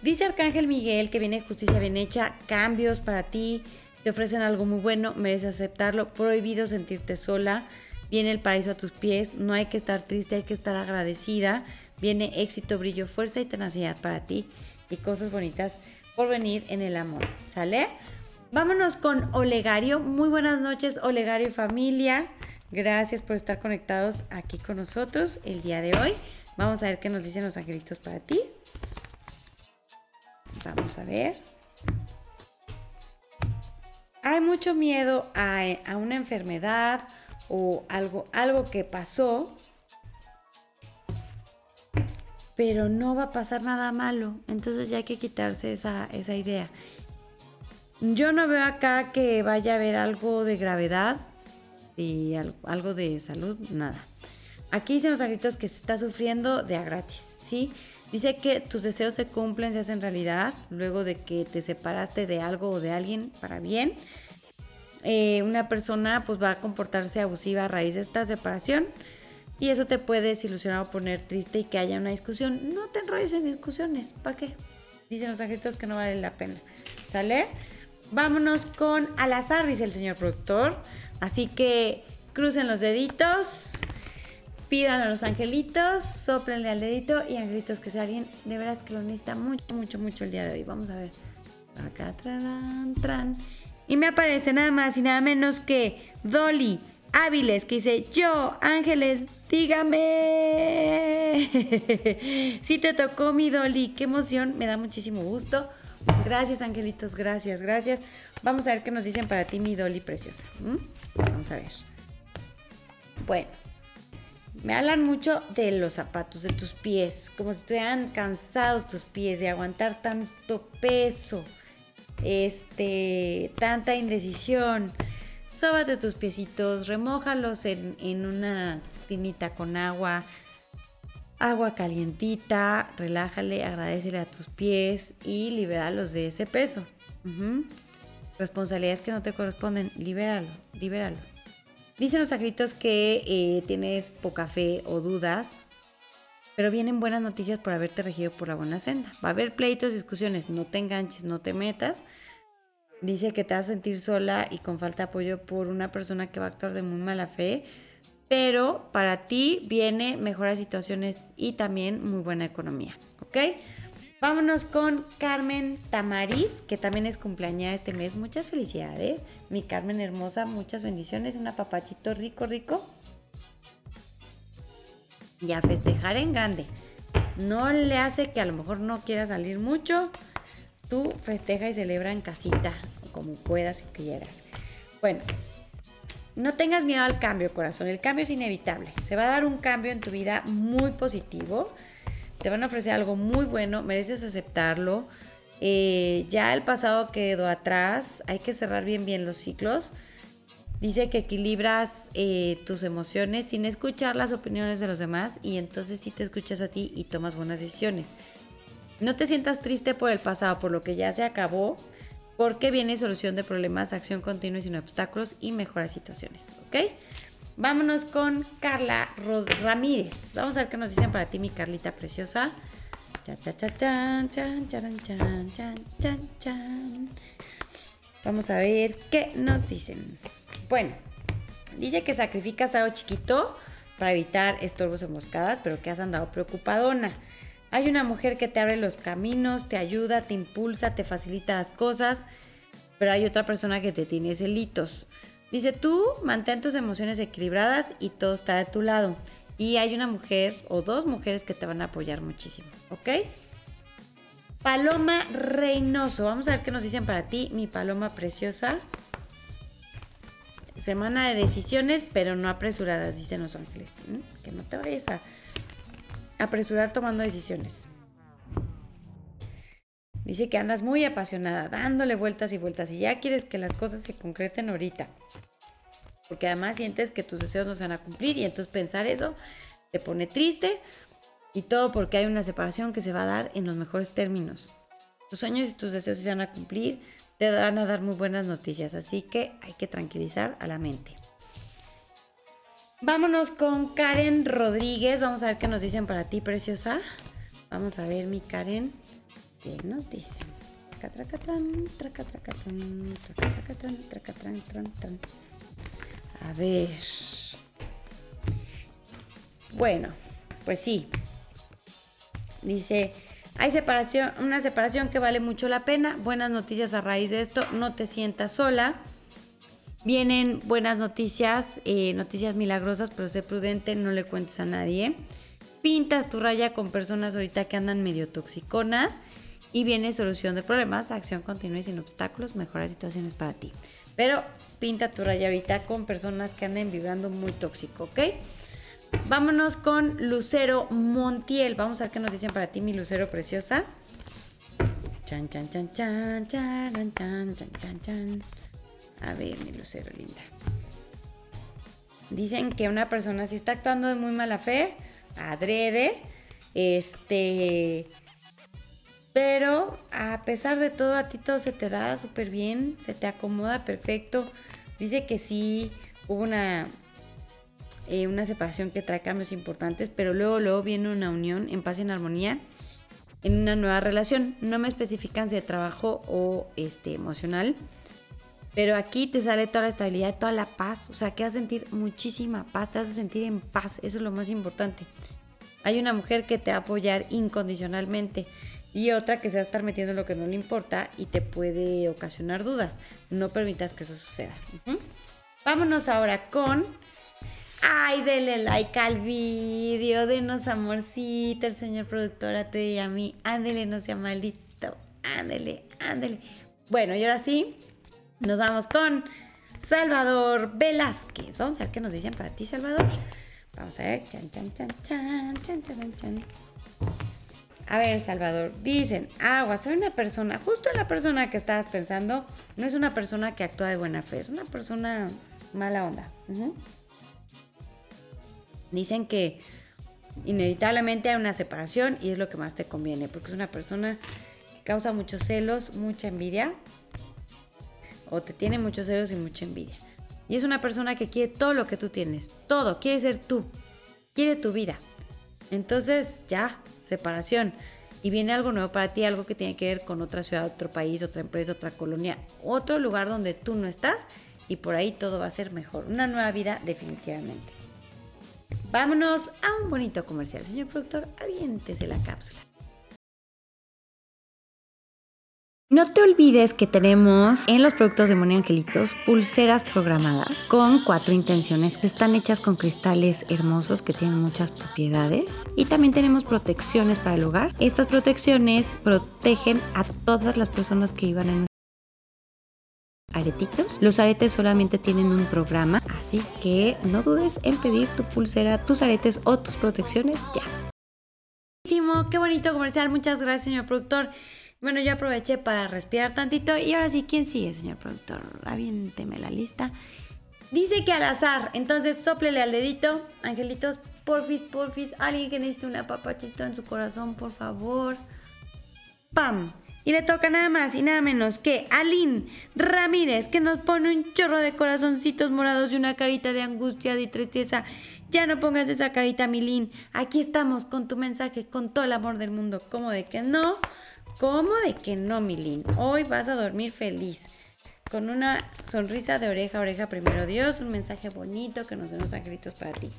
dice Arcángel Miguel que viene justicia bien hecha, cambios para ti, te ofrecen algo muy bueno, mereces aceptarlo, prohibido sentirte sola, viene el paraíso a tus pies, no hay que estar triste, hay que estar agradecida, viene éxito, brillo, fuerza y tenacidad para ti y cosas bonitas por venir en el amor, ¿sale? Vámonos con Olegario. Muy buenas noches, Olegario y familia. Gracias por estar conectados aquí con nosotros el día de hoy. Vamos a ver qué nos dicen los angelitos para ti. Vamos a ver. Hay mucho miedo a, a una enfermedad o algo, algo que pasó, pero no va a pasar nada malo. Entonces ya hay que quitarse esa, esa idea. Yo no veo acá que vaya a haber algo de gravedad y algo de salud, nada. Aquí dicen los angelitos que se está sufriendo de a gratis, ¿sí? Dice que tus deseos se cumplen, se hacen realidad, luego de que te separaste de algo o de alguien para bien. Eh, una persona pues va a comportarse abusiva a raíz de esta separación y eso te puede desilusionar o poner triste y que haya una discusión. No te enrolles en discusiones, ¿para qué? Dicen los angelitos que no vale la pena. ¿Sale? Vámonos con al azar, dice el señor productor. Así que crucen los deditos, pidan a los angelitos, soplenle al dedito y angelitos que sea alguien de veras que lo necesita mucho, mucho, mucho el día de hoy. Vamos a ver. Acá, tran, tran. Y me aparece nada más y nada menos que Dolly Áviles, que dice, yo, Ángeles, dígame. si te tocó mi Dolly, qué emoción, me da muchísimo gusto. Gracias, angelitos, gracias, gracias. Vamos a ver qué nos dicen para ti, mi Dolly preciosa. Vamos a ver. Bueno, me hablan mucho de los zapatos, de tus pies, como si estuvieran cansados tus pies de aguantar tanto peso, este, tanta indecisión. Sóbate tus piecitos, remójalos en, en una tinita con agua, agua calientita, relájale, agradecele a tus pies y libéralos de ese peso. Responsabilidades que no te corresponden, libéralo, libéralo. Dicen los sacritos que eh, tienes poca fe o dudas, pero vienen buenas noticias por haberte regido por la buena senda. Va a haber pleitos, discusiones, no te enganches, no te metas. Dice que te vas a sentir sola y con falta de apoyo por una persona que va a actuar de muy mala fe pero para ti viene mejoras situaciones y también muy buena economía, ¿ok? Vámonos con Carmen Tamariz, que también es cumpleaños este mes. Muchas felicidades, mi Carmen hermosa, muchas bendiciones, un apapachito rico, rico. Y a festejar en grande. No le hace que a lo mejor no quiera salir mucho. Tú festeja y celebra en casita, como puedas y quieras. Bueno, no tengas miedo al cambio, corazón. El cambio es inevitable. Se va a dar un cambio en tu vida muy positivo. Te van a ofrecer algo muy bueno. Mereces aceptarlo. Eh, ya el pasado quedó atrás. Hay que cerrar bien, bien los ciclos. Dice que equilibras eh, tus emociones sin escuchar las opiniones de los demás y entonces sí te escuchas a ti y tomas buenas decisiones. No te sientas triste por el pasado, por lo que ya se acabó porque viene solución de problemas, acción continua y sin obstáculos y mejora situaciones. ¿Ok? Vámonos con Carla Ramírez. Vamos a ver qué nos dicen para ti, mi Carlita preciosa. Vamos a ver qué nos dicen. Bueno, dice que sacrificas algo chiquito para evitar estorbos o moscadas, pero que has andado preocupadona. Hay una mujer que te abre los caminos, te ayuda, te impulsa, te facilita las cosas, pero hay otra persona que te tiene celitos. Dice, tú mantén tus emociones equilibradas y todo está de tu lado. Y hay una mujer o dos mujeres que te van a apoyar muchísimo, ¿ok? Paloma Reynoso, vamos a ver qué nos dicen para ti, mi paloma preciosa. Semana de decisiones, pero no apresuradas, dicen los ángeles. Que no te vayas a apresurar tomando decisiones. Dice que andas muy apasionada, dándole vueltas y vueltas y ya quieres que las cosas se concreten ahorita. Porque además sientes que tus deseos no se van a cumplir y entonces pensar eso te pone triste y todo porque hay una separación que se va a dar en los mejores términos. Tus sueños y tus deseos se van a cumplir, te van a dar muy buenas noticias, así que hay que tranquilizar a la mente. Vámonos con Karen Rodríguez. Vamos a ver qué nos dicen para ti, preciosa. Vamos a ver, mi Karen, qué nos dicen. A ver. Bueno, pues sí. Dice, Hay separación, una separación que vale mucho la pena. Buenas noticias a raíz de esto. No te sientas sola. Vienen buenas noticias, eh, noticias milagrosas, pero sé prudente, no le cuentes a nadie. Pintas tu raya con personas ahorita que andan medio toxiconas y viene solución de problemas, acción continua y sin obstáculos, mejores situaciones para ti. Pero pinta tu rayarita con personas que anden vibrando muy tóxico, ¿ok? Vámonos con Lucero Montiel. Vamos a ver qué nos dicen para ti, mi Lucero preciosa. Chan, chan, chan, chan, chan, chan, chan, chan, A ver, mi Lucero linda. Dicen que una persona si está actuando de muy mala fe, adrede, este... Pero a pesar de todo, a ti todo se te da súper bien, se te acomoda perfecto. Dice que sí hubo una, eh, una separación que trae cambios importantes, pero luego, luego viene una unión en paz y en armonía en una nueva relación. No me especifican si de trabajo o este, emocional. Pero aquí te sale toda la estabilidad, toda la paz. O sea, que vas a sentir muchísima paz, te vas a sentir en paz. Eso es lo más importante. Hay una mujer que te va a apoyar incondicionalmente y otra que se va a estar metiendo en lo que no le importa y te puede ocasionar dudas. No permitas que eso suceda. Vámonos ahora con... Ay, denle like al vídeo, denos amorcito, el señor productor a ti a mí. Ándele, no sea malito. Ándele, ándele. Bueno, y ahora sí, nos vamos con Salvador Velázquez. Vamos a ver qué nos dicen para ti, Salvador. Vamos a ver. Chan, chan, chan, chan, chan, chan, chan. A ver, Salvador, dicen, agua, soy una persona, justo la persona que estabas pensando, no es una persona que actúa de buena fe, es una persona mala onda. Dicen que inevitablemente hay una separación y es lo que más te conviene, porque es una persona que causa muchos celos, mucha envidia, o te tiene muchos celos y mucha envidia. Y es una persona que quiere todo lo que tú tienes, todo, quiere ser tú, quiere tu vida. Entonces, ya, separación. Y viene algo nuevo para ti, algo que tiene que ver con otra ciudad, otro país, otra empresa, otra colonia, otro lugar donde tú no estás y por ahí todo va a ser mejor. Una nueva vida definitivamente. Vámonos a un bonito comercial. Señor productor, aviéntese la cápsula. No te olvides que tenemos en los productos de Moni Angelitos pulseras programadas con cuatro intenciones que están hechas con cristales hermosos que tienen muchas propiedades. Y también tenemos protecciones para el hogar. Estas protecciones protegen a todas las personas que iban en aretitos. Los aretes solamente tienen un programa, así que no dudes en pedir tu pulsera, tus aretes o tus protecciones ya. Qué bonito comercial, muchas gracias señor productor. Bueno, yo aproveché para respirar tantito y ahora sí, ¿quién sigue, señor productor? Aviénteme la lista. Dice que al azar, entonces soplele al dedito. Angelitos, porfis, porfis, alguien que necesite una papachito en su corazón, por favor. ¡Pam! Y le toca nada más y nada menos que Aline Ramírez, que nos pone un chorro de corazoncitos morados y una carita de angustia y tristeza. Ya no pongas esa carita, Milín. Aquí estamos con tu mensaje, con todo el amor del mundo. ¿Cómo de que no? ¿Cómo de que no, Milín? Hoy vas a dormir feliz. Con una sonrisa de oreja a oreja, primero Dios, un mensaje bonito que nos den los angelitos para ti.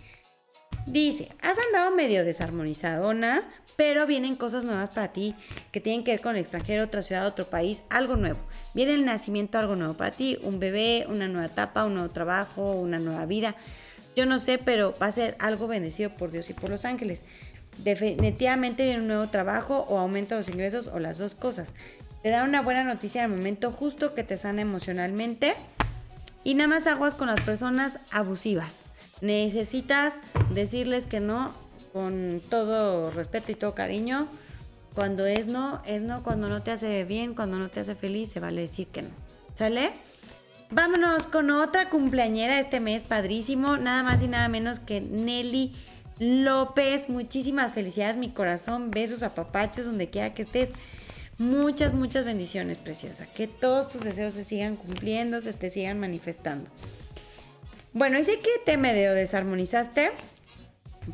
Dice, has andado medio desarmonizadona, pero vienen cosas nuevas para ti que tienen que ver con el extranjero, otra ciudad, otro país, algo nuevo. Viene el nacimiento, algo nuevo para ti, un bebé, una nueva etapa, un nuevo trabajo, una nueva vida. Yo no sé, pero va a ser algo bendecido por Dios y por los ángeles definitivamente viene un nuevo trabajo o aumento de los ingresos o las dos cosas. Te da una buena noticia al momento justo que te sana emocionalmente. Y nada más aguas con las personas abusivas. Necesitas decirles que no con todo respeto y todo cariño. Cuando es no, es no. Cuando no te hace bien, cuando no te hace feliz, se vale decir que no. ¿Sale? Vámonos con otra cumpleañera este mes, padrísimo. Nada más y nada menos que Nelly López, muchísimas felicidades, mi corazón, besos, a apapachos, donde quiera que estés. Muchas, muchas bendiciones, preciosa. Que todos tus deseos se sigan cumpliendo, se te sigan manifestando. Bueno, y sé que te medio desarmonizaste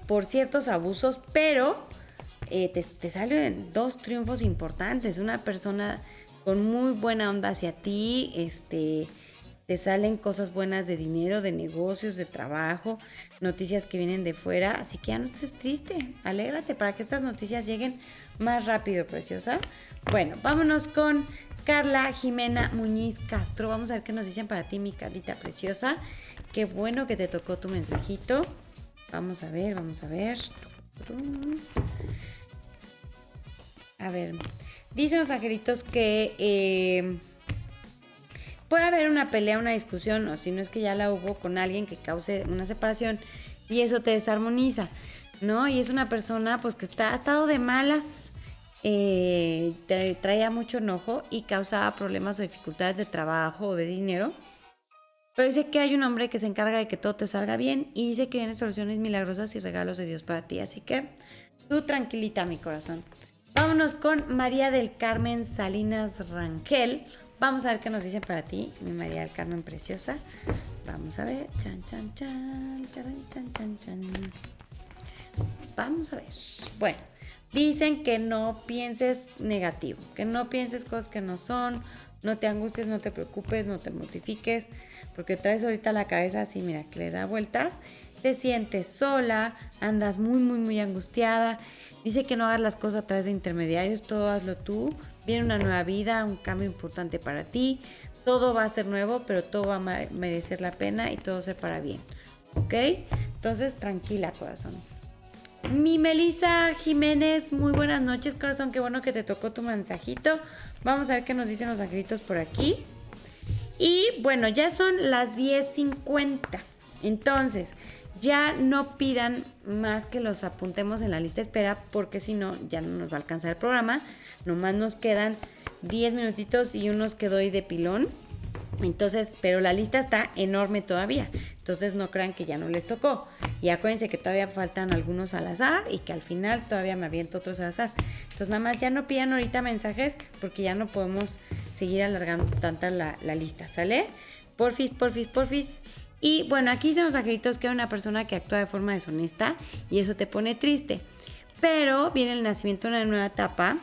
por ciertos abusos, pero eh, te, te salen dos triunfos importantes. Una persona con muy buena onda hacia ti, este, te salen cosas buenas de dinero, de negocios, de trabajo, noticias que vienen de fuera, así que ya no estés triste, alégrate para que estas noticias lleguen más rápido, preciosa. Bueno, vámonos con Carla Jimena Muñiz Castro. Vamos a ver qué nos dicen para ti, mi Carlita preciosa. Qué bueno que te tocó tu mensajito. Vamos a ver, vamos a ver. A ver, dicen los angelitos que eh, puede haber una pelea, una discusión, o si no es que ya la hubo con alguien que cause una separación y eso te desarmoniza, ¿no? Y es una persona pues que está, ha estado de malas, eh, traía mucho enojo y causaba problemas o dificultades de trabajo o de dinero. Pero dice que hay un hombre que se encarga de que todo te salga bien y dice que vienen soluciones milagrosas y regalos de Dios para ti. Así que tú tranquilita, mi corazón. Vámonos con María del Carmen Salinas Rangel. Vamos a ver qué nos dicen para ti, mi María del Carmen preciosa. Vamos a ver. Vamos a ver. Bueno, dicen que no pienses negativo, que no pienses cosas que no son, no te angusties, no te preocupes, no te mortifiques, porque traes ahorita la cabeza así, mira, que le da vueltas, te sientes sola, andas muy, muy, muy angustiada. Dice que no hagas las cosas a través de intermediarios, todo hazlo tú, Viene una nueva vida, un cambio importante para ti. Todo va a ser nuevo, pero todo va a merecer la pena y todo ser para bien. ¿Ok? Entonces, tranquila, corazón. Mi Melisa Jiménez, muy buenas noches, corazón. Qué bueno que te tocó tu mensajito. Vamos a ver qué nos dicen los angelitos por aquí. Y bueno, ya son las 10.50. Entonces, ya no pidan más que los apuntemos en la lista de espera, porque si no, ya no nos va a alcanzar el programa. Nomás nos quedan 10 minutitos y unos que doy de pilón. Entonces, pero la lista está enorme todavía. Entonces no crean que ya no les tocó. Y acuérdense que todavía faltan algunos al azar y que al final todavía me aviento otros al azar. Entonces nada más ya no pidan ahorita mensajes porque ya no podemos seguir alargando tanta la, la lista. ¿Sale? Porfis, porfis, porfis. Y bueno, aquí se nos acreditó que hay una persona que actúa de forma deshonesta y eso te pone triste. Pero viene el nacimiento de una nueva etapa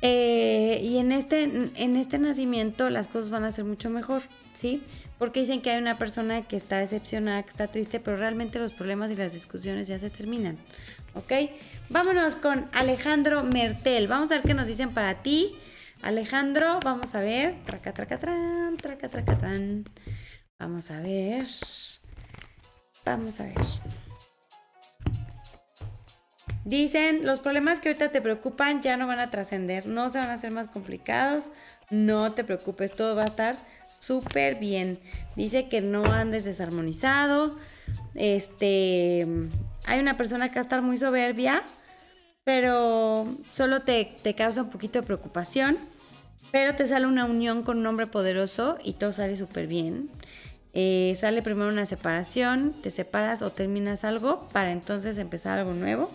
eh, y en este, en este nacimiento las cosas van a ser mucho mejor, ¿sí? Porque dicen que hay una persona que está decepcionada, que está triste, pero realmente los problemas y las discusiones ya se terminan, ¿ok? Vámonos con Alejandro Mertel. Vamos a ver qué nos dicen para ti. Alejandro, vamos a ver. Traca, traca, tran, traca, traca, tran. Vamos a ver. Vamos a ver. Dicen, los problemas que ahorita te preocupan ya no van a trascender, no se van a hacer más complicados, no te preocupes, todo va a estar súper bien. Dice que no andes desarmonizado, este, hay una persona que va a estar muy soberbia, pero solo te, causa un poquito de preocupación, pero te sale una unión con un hombre poderoso y todo sale súper bien. Eh, sale primero una separación, te separas o terminas algo para entonces empezar algo nuevo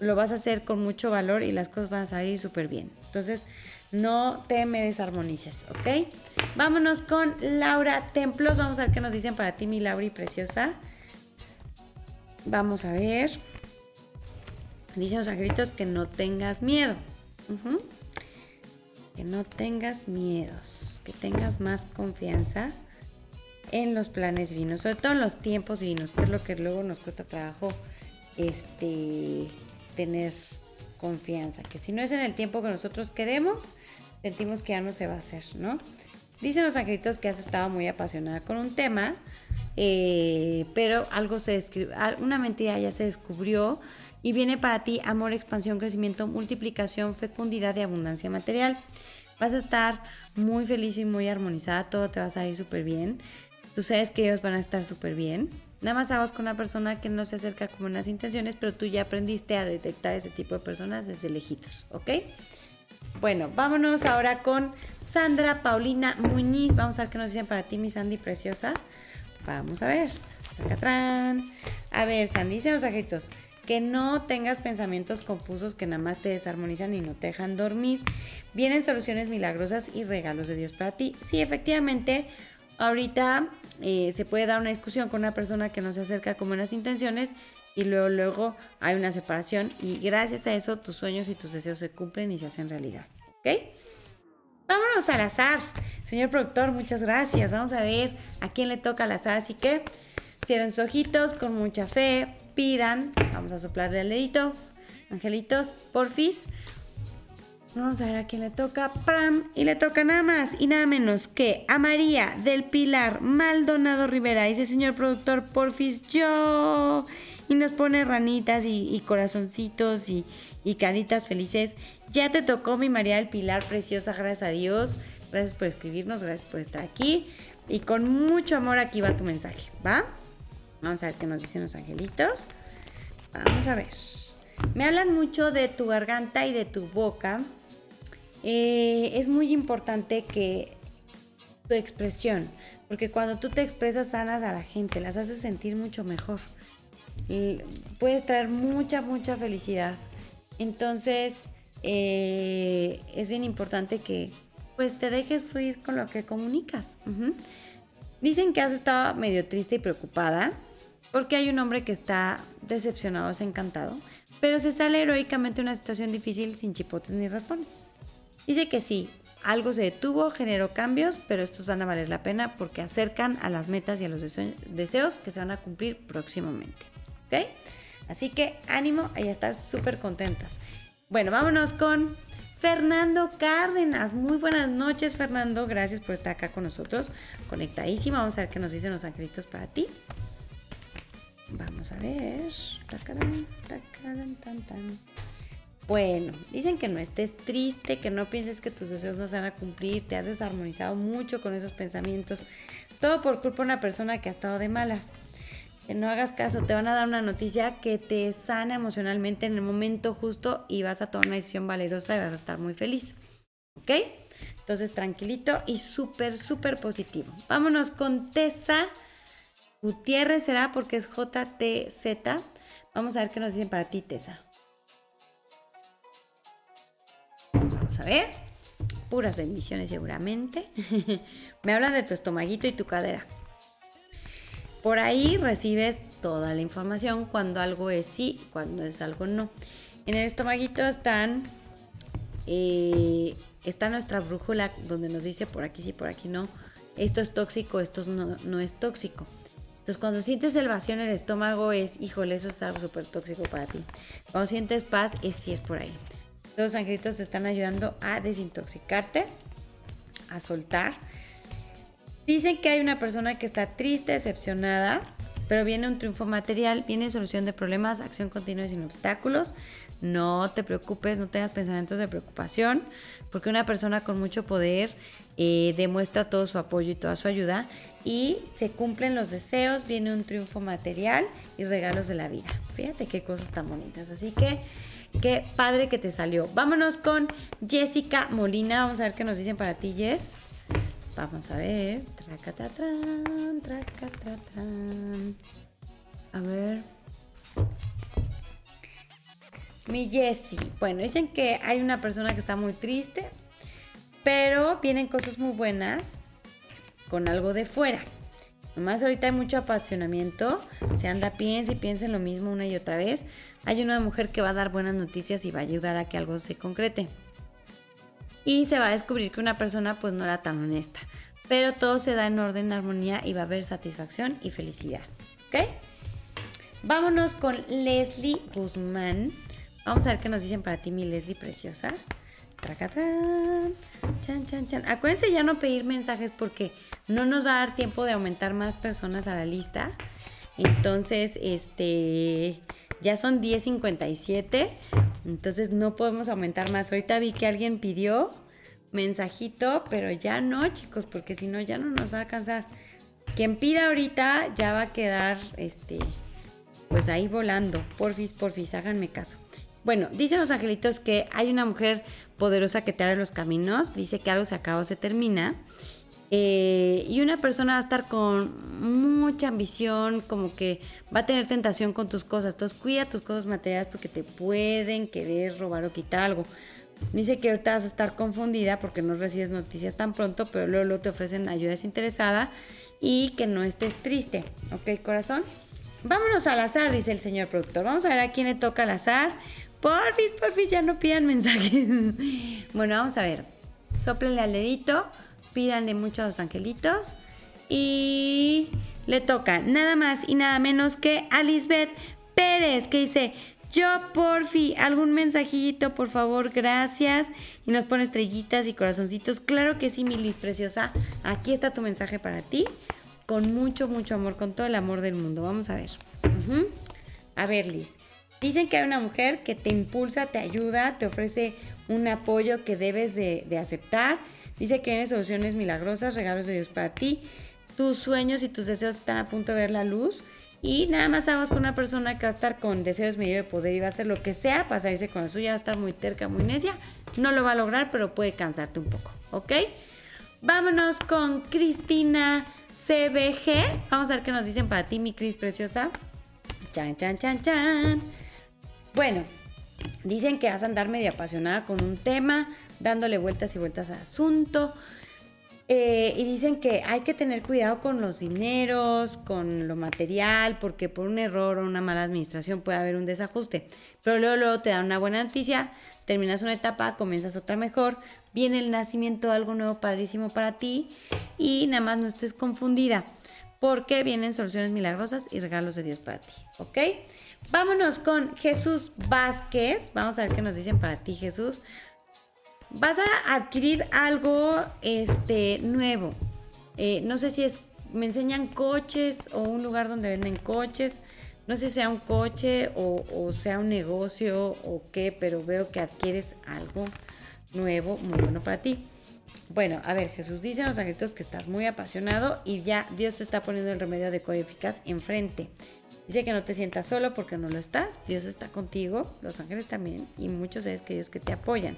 lo vas a hacer con mucho valor y las cosas van a salir súper bien. Entonces, no te me desarmonices, ¿ok? Vámonos con Laura Templos. Vamos a ver qué nos dicen para ti, mi Laura y preciosa. Vamos a ver. Dicen los angelitos que no tengas miedo. Que no tengas miedos. Que tengas más confianza en los planes divinos. Sobre todo en los tiempos divinos, que es lo que luego nos cuesta trabajo este tener confianza, que si no es en el tiempo que nosotros queremos, sentimos que ya no se va a hacer, ¿no? Dicen los angelitos que has estado muy apasionada con un tema, eh, pero algo se describe, una mentira ya se descubrió y viene para ti amor, expansión, crecimiento, multiplicación, fecundidad y abundancia material. Vas a estar muy feliz y muy armonizada, todo te va a salir súper bien. Tú sabes que ellos van a estar súper bien. Nada más hagas con una persona que no se acerca con buenas intenciones, pero tú ya aprendiste a detectar ese tipo de personas desde lejitos, ¿ok? Bueno, vámonos ahora con Sandra Paulina Muñiz. Vamos a ver qué nos dicen para ti, mi Sandy preciosa. Vamos a ver. A ver, Sandy, dicen los ajitos que no tengas pensamientos confusos que nada más te desarmonizan y no te dejan dormir. Vienen soluciones milagrosas y regalos de Dios para ti. Sí, efectivamente, ahorita eh, se puede dar una discusión con una persona que no se acerca con buenas intenciones y luego, luego hay una separación y gracias a eso tus sueños y tus deseos se cumplen y se hacen realidad. ¿Ok? Vámonos al azar. Señor productor, muchas gracias. Vamos a ver a quién le toca al azar. Así que cierren sus ojitos con mucha fe. Pidan. Vamos a soplarle el dedito. Angelitos, porfis. Vamos a ver a quién le toca. Pram. Y le toca nada más y nada menos que a María del Pilar Maldonado Rivera. Dice, señor productor, porfis, yo. Y nos pone ranitas y, corazoncitos y, y, caritas felices. Ya te tocó mi María del Pilar, preciosa, gracias a Dios. Gracias por escribirnos, gracias por estar aquí. Y con mucho amor aquí va tu mensaje, ¿va? Vamos a ver qué nos dicen los angelitos. Vamos a ver. Me hablan mucho de tu garganta y de tu boca eh, es muy importante que tu expresión, porque cuando tú te expresas sanas a la gente, las haces sentir mucho mejor. puedes traer mucha, mucha felicidad. Entonces, eh, es bien importante que pues te dejes fluir con lo que comunicas. Dicen que has estado medio triste y preocupada porque hay un hombre que está decepcionado, desencantado, pero se sale heroicamente de una situación difícil sin chipotes ni raspones. Dice que sí, algo se detuvo, generó cambios, pero estos van a valer la pena porque acercan a las metas y a los deseos que se van a cumplir próximamente. ¿Ok? Así que ánimo a estar súper contentas. Bueno, vámonos con Fernando Cárdenas. Muy buenas noches, Fernando. Gracias por estar acá con nosotros. Conectadísima. Vamos a ver qué nos dicen los angelitos para ti. Vamos a ver. Tacarán, tacarán, tan, tan. Bueno, dicen que no estés triste, que no pienses que tus deseos no se van a cumplir, te has desarmonizado mucho con esos pensamientos. Todo por culpa de una persona que ha estado de malas. Que no hagas caso, te van a dar una noticia que te sana emocionalmente en el momento justo y vas a tomar una decisión valerosa y vas a estar muy feliz. ¿Ok? Entonces tranquilito y súper, súper positivo. Vámonos con Tessa Gutiérrez, será porque es JTZ. Vamos a ver qué nos dicen para ti, Tessa. A ver. Puras bendiciones seguramente. Me hablan de tu estomaguito y tu cadera. Por ahí recibes toda la información cuando algo es sí, cuando es algo no. En el estomaguito están eh, está nuestra brújula donde nos dice por aquí sí, por aquí no. Esto es tóxico, esto no, no es tóxico. Entonces cuando sientes el vacío en el estómago es, híjole, eso es algo súper tóxico para ti. Cuando sientes paz es si es por ahí. Los angelitos te están ayudando a desintoxicarte, a soltar. Dicen que hay una persona que está triste, decepcionada, pero viene un triunfo material, viene solución de problemas, acción continua y sin obstáculos. No te preocupes, no tengas pensamientos de preocupación, porque una persona con mucho poder eh, demuestra todo su apoyo y toda su ayuda y se cumplen los deseos, viene un triunfo material y regalos de la vida. Fíjate qué cosas tan bonitas. Así que Qué padre que te salió. Vámonos con Jessica Molina. Vamos a ver qué nos dicen para ti, Jess. Vamos a ver. Tracatatran, tracatatran. A ver. Mi Jessie. Bueno, dicen que hay una persona que está muy triste, pero vienen cosas muy buenas con algo de fuera. Nomás ahorita hay mucho apasionamiento. Se anda, piensa y piensa en lo mismo una y otra vez hay una mujer que va a dar buenas noticias y va a ayudar a que algo se concrete. Y se va a descubrir que una persona pues no era tan honesta. Pero todo se da en orden, armonía y va a haber satisfacción y felicidad. ¿Ok? Vámonos con Leslie Guzmán. Vamos a ver qué nos dicen para ti, mi Leslie preciosa. Chan, chan, chan. Acuérdense ya no pedir mensajes porque no nos va a dar tiempo de aumentar más personas a la lista. Entonces, este, ya son 10.57, entonces no podemos aumentar más. Ahorita vi que alguien pidió mensajito, pero ya no, chicos, porque si no ya no nos va a alcanzar. Quien pida ahorita ya va a quedar, este, pues ahí volando. Porfis, porfis, háganme caso. Bueno, dicen los angelitos que hay una mujer poderosa que te abre los caminos. Dice que algo se acaba o se termina. Eh, y una persona va a estar con mucha ambición, como que va a tener tentación con tus cosas. Entonces cuida tus cosas materiales porque te pueden querer robar o quitar algo. Dice que ahorita vas a estar confundida porque no recibes noticias tan pronto, pero luego, te ofrecen ayuda desinteresada y que no estés triste. ¿Ok, corazón? Vámonos al azar, dice el señor productor. Vamos a ver a quién le toca al azar. Porfis, porfis, ya no pidan mensajes. bueno, vamos a ver. soplenle al dedito, pídanle mucho a los angelitos y le toca nada más y nada menos que a Lisbeth Pérez que dice, yo porfi, algún mensajito, por favor, gracias. Y nos pone estrellitas y corazoncitos. Claro que sí, mi Liz preciosa. Aquí está tu mensaje para ti. Con mucho, mucho amor, con todo el amor del mundo. Vamos a ver. A ver, Liz. Dicen que hay una mujer que te impulsa, te ayuda, te ofrece un apoyo que debes de, de aceptar. Dice que tiene soluciones milagrosas, regalos de Dios para ti. Tus sueños y tus deseos están a punto de ver la luz. Y nada más vamos con una persona que va a estar con deseos medio de poder y va a hacer lo que sea para salirse con la suya, va a estar muy terca, muy necia. No lo va a lograr, pero puede cansarte un poco, ¿ok? Vámonos con Cristina CBG. Vamos a ver qué nos dicen para ti, mi Cris preciosa. Chan, chan, chan, chan. Bueno, dicen que vas a andar medio apasionada con un tema, dándole vueltas y vueltas al asunto. Eh, y dicen que hay que tener cuidado con los dineros, con lo material, porque por un error o una mala administración puede haber un desajuste. Pero luego, luego te dan una buena noticia, terminas una etapa, comienzas otra mejor, viene el nacimiento algo nuevo padrísimo para ti y nada más no estés confundida, porque vienen soluciones milagrosas y regalos de Dios para ti, ¿ok? Vámonos con Jesús Vázquez, vamos a ver qué nos dicen para ti Jesús vas a adquirir algo este, nuevo. Eh, no sé si es, me enseñan coches o un lugar donde venden coches. No sé si sea un coche o, sea un negocio o qué, pero veo que adquieres algo nuevo, muy bueno para ti. Bueno, a ver, Jesús dice a los angelitos que estás muy apasionado y ya Dios te está poniendo el remedio de eficaz enfrente. Dice que no te sientas solo porque no lo estás. Dios está contigo, los ángeles también y muchos seres queridos que te apoyan.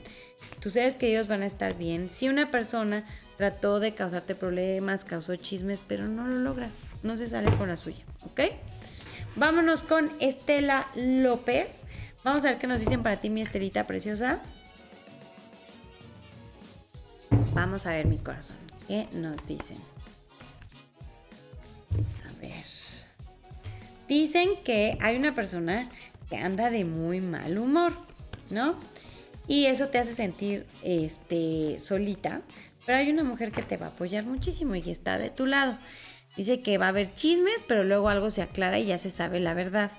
Tus seres queridos van a estar bien. Si una persona trató de causarte problemas, causó chismes, pero no lo logra, no se sale con la suya, ¿ok? Vámonos con Estela López. Vamos a ver qué nos dicen para ti, mi Estelita preciosa. Vamos a ver mi corazón. ¿Qué nos dicen? Dicen que hay una persona que anda de muy mal humor, ¿no? Y eso te hace sentir este, solita, pero hay una mujer que te va a apoyar muchísimo y que está de tu lado. Dice que va a haber chismes, pero luego algo se aclara y ya se sabe la verdad.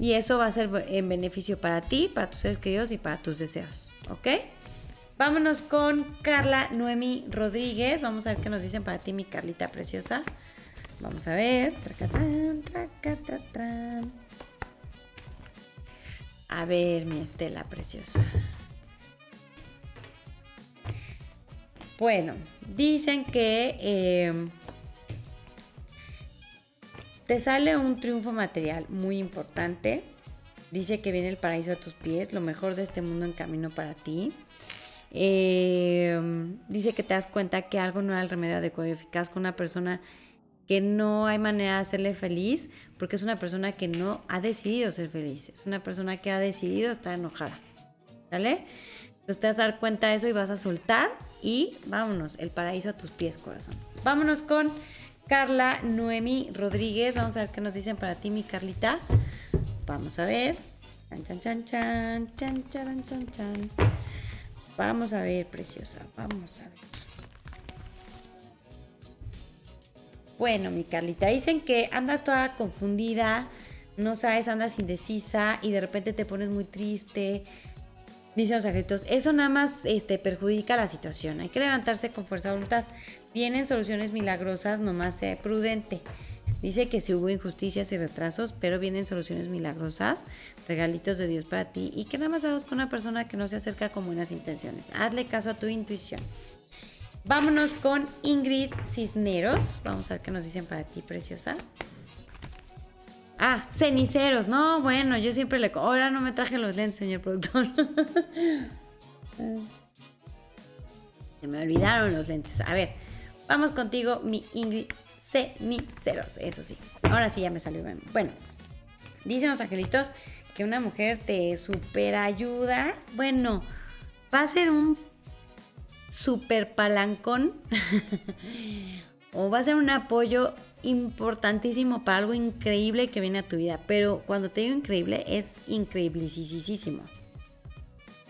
Y eso va a ser en beneficio para ti, para tus seres queridos y para tus deseos. ¿Ok? Vámonos con Carla Noemi Rodríguez. Vamos a ver qué nos dicen para ti, mi Carlita preciosa. Vamos a ver. A ver, mi Estela preciosa. Bueno, dicen que eh, te sale un triunfo material muy importante. Dice que viene el paraíso a tus pies, lo mejor de este mundo en camino para ti. Eh, dice que te das cuenta que algo no era el remedio adecuado y eficaz con una persona que no hay manera de hacerle feliz porque es una persona que no ha decidido ser feliz, es una persona que ha decidido estar enojada. ¿Sale? Entonces te vas a dar cuenta de eso y vas a soltar y vámonos, el paraíso a tus pies, corazón. Vámonos con Carla Noemi Rodríguez. Vamos a ver qué nos dicen para ti, mi Carlita. Vamos a ver. Chan, chan, chan, chan, chan, chan, chan, chan. Vamos a ver, preciosa. Vamos a ver. Bueno, mi Carlita, dicen que andas toda confundida, no sabes, andas indecisa y de repente te pones muy triste. Dicen los agritos, eso nada más este, perjudica la situación. Hay que levantarse con fuerza de voluntad. Vienen soluciones milagrosas, nomás sé prudente. Dice que si hubo injusticias y retrasos, pero vienen soluciones milagrosas, regalitos de Dios para ti y que nada más hagas con una persona que no se acerca con buenas intenciones. Hazle caso a tu intuición. Vámonos con Ingrid Cisneros. Vamos a ver qué nos dicen para ti, preciosa. Ah, ceniceros. No, bueno, yo siempre le... Ahora no me traje los lentes, señor productor. Se me olvidaron los lentes. A ver, vamos contigo, mi Ingrid Ceniceros. Eso sí. Ahora sí ya me salió bien. Bueno, dicen los angelitos que una mujer te super ayuda. Bueno, va a ser un super palancón o va a ser un apoyo importantísimo para algo increíble que viene a tu vida. Pero cuando te digo increíble, es increíblisísimo.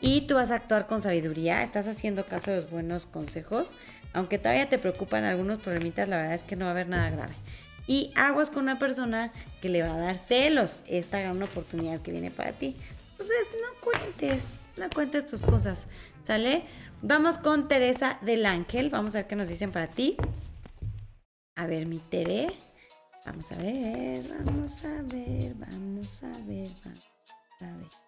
y tú vas a actuar con sabiduría, estás haciendo caso de los buenos consejos, aunque todavía te preocupan algunos problemitas, la verdad es que no va a haber nada grave. Y aguas con una persona que le va a dar celos esta gran oportunidad que viene para ti. Pues no cuentes, no cuentes tus cosas, ¿sale? Vamos con Teresa del Ángel, vamos a ver qué nos dicen para ti. A ver, mi Tere. Vamos a ver, vamos a ver, vamos a ver, vamos a ver.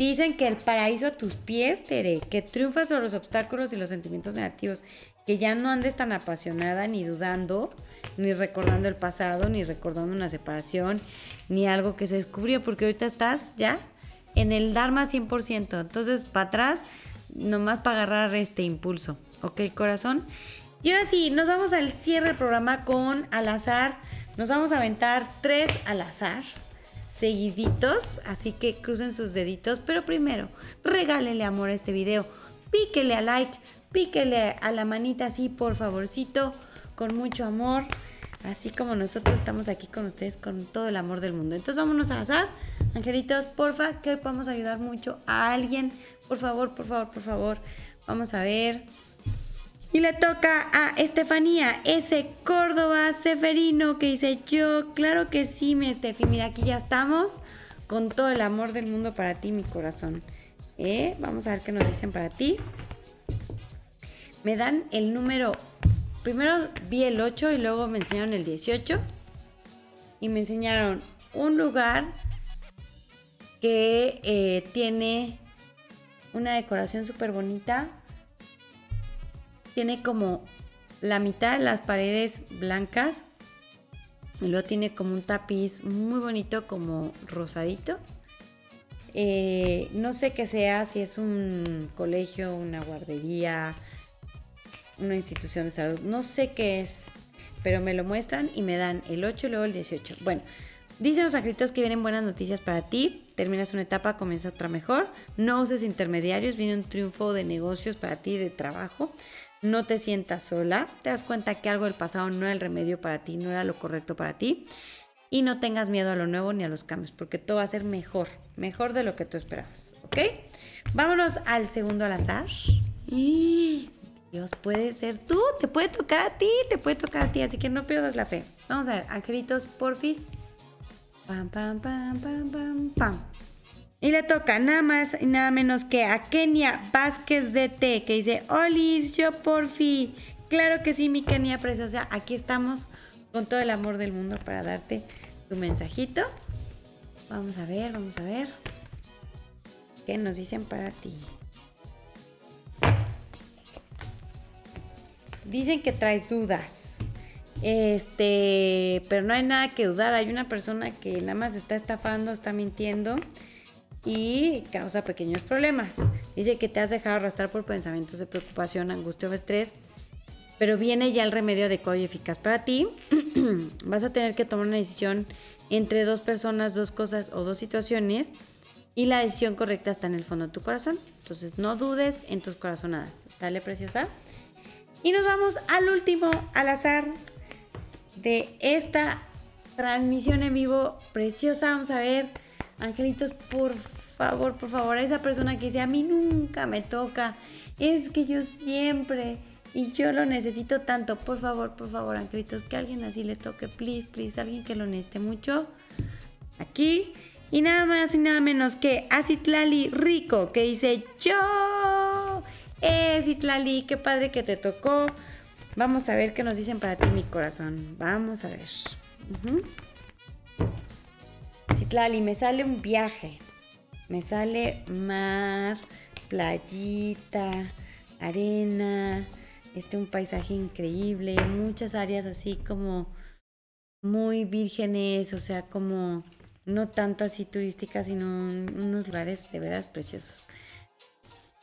Dicen que el paraíso a tus pies, Tere, que triunfas sobre los obstáculos y los sentimientos negativos, que ya no andes tan apasionada ni dudando, ni recordando el pasado, ni recordando una separación, ni algo que se descubrió, porque ahorita estás ya en el Dharma 100%. Entonces, para atrás, nomás para agarrar este impulso. ¿Ok, corazón? Y ahora sí, nos vamos al cierre del programa con al azar. Nos vamos a aventar tres al azar seguiditos, así que crucen sus deditos, pero primero, regálele amor a este video, píquele a like, píquele a la manita así, por favorcito, con mucho amor, así como nosotros estamos aquí con ustedes con todo el amor del mundo. Entonces vámonos a azar, angelitos, porfa, que hoy podemos ayudar mucho a alguien, por favor, por favor, por favor, vamos a ver. Y le toca a Estefanía, ese Córdoba Seferino que dice yo, claro que sí, mi Estefi, mira, aquí ya estamos con todo el amor del mundo para ti, mi corazón. ¿Eh? Vamos a ver qué nos dicen para ti. Me dan el número, primero vi el 8 y luego me enseñaron el 18 y me enseñaron un lugar que eh, tiene una decoración súper bonita tiene como la mitad de las paredes blancas y luego tiene como un tapiz muy bonito como rosadito. Eh, no sé qué sea, si es un colegio, una guardería, una institución de salud, no sé qué es, pero me lo muestran y me dan el 8 y luego el 18. Bueno, dicen los escritos que vienen buenas noticias para ti, terminas una etapa, comienza otra mejor, no uses intermediarios, viene un triunfo de negocios para ti, de trabajo, no te sientas sola, te das cuenta que algo del pasado no era el remedio para ti, no era lo correcto para ti. Y no tengas miedo a lo nuevo ni a los cambios, porque todo va a ser mejor, mejor de lo que tú esperabas, ¿ok? Vámonos al segundo al azar. Y Dios puede ser tú, te puede tocar a ti, te puede tocar a ti, así que no pierdas la fe. Vamos a ver, angelitos, porfis. Pam, pam, pam, pam, pam, pam. Y le toca nada más y nada menos que a Kenia Vázquez DT, que dice, Olis, yo por fin. Claro que sí, mi Kenia preciosa. Aquí estamos con todo el amor del mundo para darte tu mensajito. Vamos a ver, vamos a ver. ¿Qué nos dicen para ti? Dicen que traes dudas. Este, pero no hay nada que dudar. Hay una persona que nada más está estafando, está mintiendo y causa pequeños problemas. Dice que te has dejado arrastrar por pensamientos de preocupación, angustia o estrés, pero viene ya el remedio adecuado y eficaz para ti. Vas a tener que tomar una decisión entre dos personas, dos cosas o dos situaciones y la decisión correcta está en el fondo de tu corazón. Entonces no dudes en tus corazonadas. ¿Sale preciosa? Y nos vamos al último, al azar de esta transmisión en vivo preciosa. Vamos a ver Angelitos, por favor, por favor, a esa persona que dice, a mí nunca me toca, es que yo siempre, y yo lo necesito tanto, por favor, por favor, angelitos, que alguien así le toque, please, please, alguien que lo necesite mucho, aquí, y nada más y nada menos que Acitlali Rico, que dice, yo, eh, Citlali, qué padre que te tocó, vamos a ver qué nos dicen para ti, mi corazón, vamos a ver. Citlali, me sale un viaje. Me sale mar, playita, arena, este un paisaje increíble, muchas áreas así como muy vírgenes, o sea, como no tanto así turísticas, sino unos lugares de veras preciosos.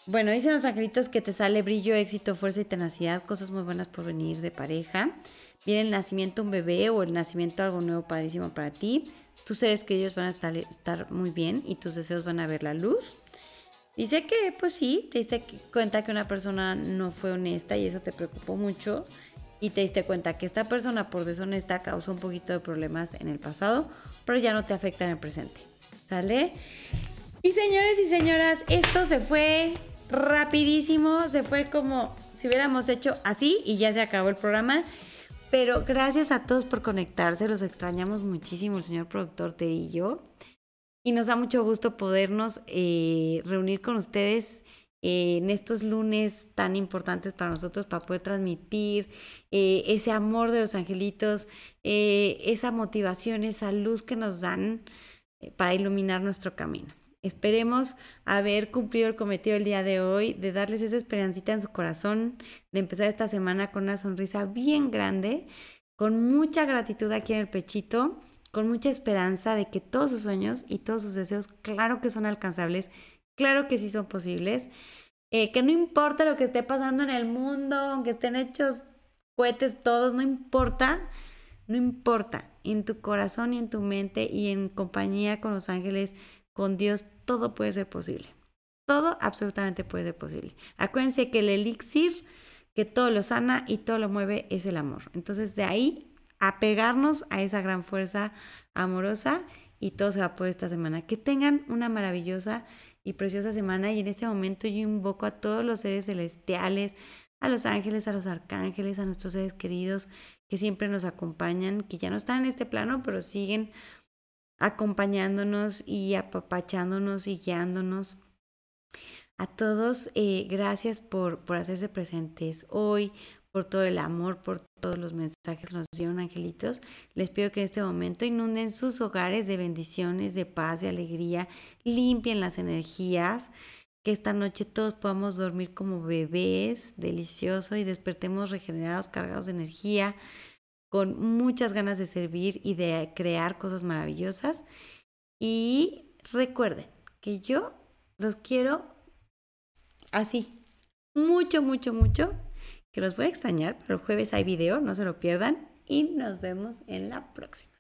Bueno, dicen los angelitos que te sale brillo, éxito, fuerza y tenacidad, cosas muy buenas por venir de pareja. Viene el nacimiento un bebé o el nacimiento algo nuevo padrísimo para ti tus seres que ellos van a estar, estar muy bien y tus deseos van a ver la luz. Dice que, pues sí, te diste cuenta que una persona no fue honesta y eso te preocupó mucho. y te diste cuenta que esta persona por deshonesta causó un poquito de problemas en el pasado, pero ya no te afecta en el presente. ¿Sale? Y señores y señoras, esto se fue rapidísimo, se fue como si hubiéramos hecho así y ya se acabó el programa. Pero gracias a todos por conectarse, los extrañamos muchísimo el señor productor Teddy y yo. Y nos da mucho gusto podernos eh, reunir con ustedes eh, en estos lunes tan importantes para nosotros, para poder transmitir eh, ese amor de los angelitos, esa motivación, esa luz que nos dan para iluminar nuestro camino. Esperemos haber cumplido el cometido el día de hoy, de darles esa esperancita en su corazón, de empezar esta semana con una sonrisa bien grande, con mucha gratitud aquí en el pechito, con mucha esperanza de que todos sus sueños y todos sus deseos, claro que son alcanzables, claro que sí son posibles, eh, que no importa lo que esté pasando en el mundo, aunque estén hechos cohetes todos, no importa, no importa, en tu corazón y en tu mente y en compañía con los ángeles, con Dios todo puede ser posible. Todo absolutamente puede ser posible. Acuérdense que el elixir que todo lo sana y todo lo mueve es el amor. Entonces de ahí apegarnos a esa gran fuerza amorosa y todo se va a poder esta semana. Que tengan una maravillosa y preciosa semana y en este momento yo invoco a todos los seres celestiales, a los ángeles, a los arcángeles, a nuestros seres queridos que siempre nos acompañan, que ya no están en este plano, pero siguen acompañándonos y apapachándonos y guiándonos. A todos, eh, gracias por, por hacerse presentes hoy, por todo el amor, por todos los mensajes que nos dieron angelitos. Les pido que en este momento inunden sus hogares de bendiciones, de paz, de alegría, limpien las energías, que esta noche todos podamos dormir como bebés, delicioso, y despertemos regenerados, cargados de energía, con muchas ganas de servir y de crear cosas maravillosas. Y recuerden que yo los quiero así, mucho, mucho, mucho, que los voy a extrañar, pero el jueves hay video, no se lo pierdan y nos vemos en la próxima.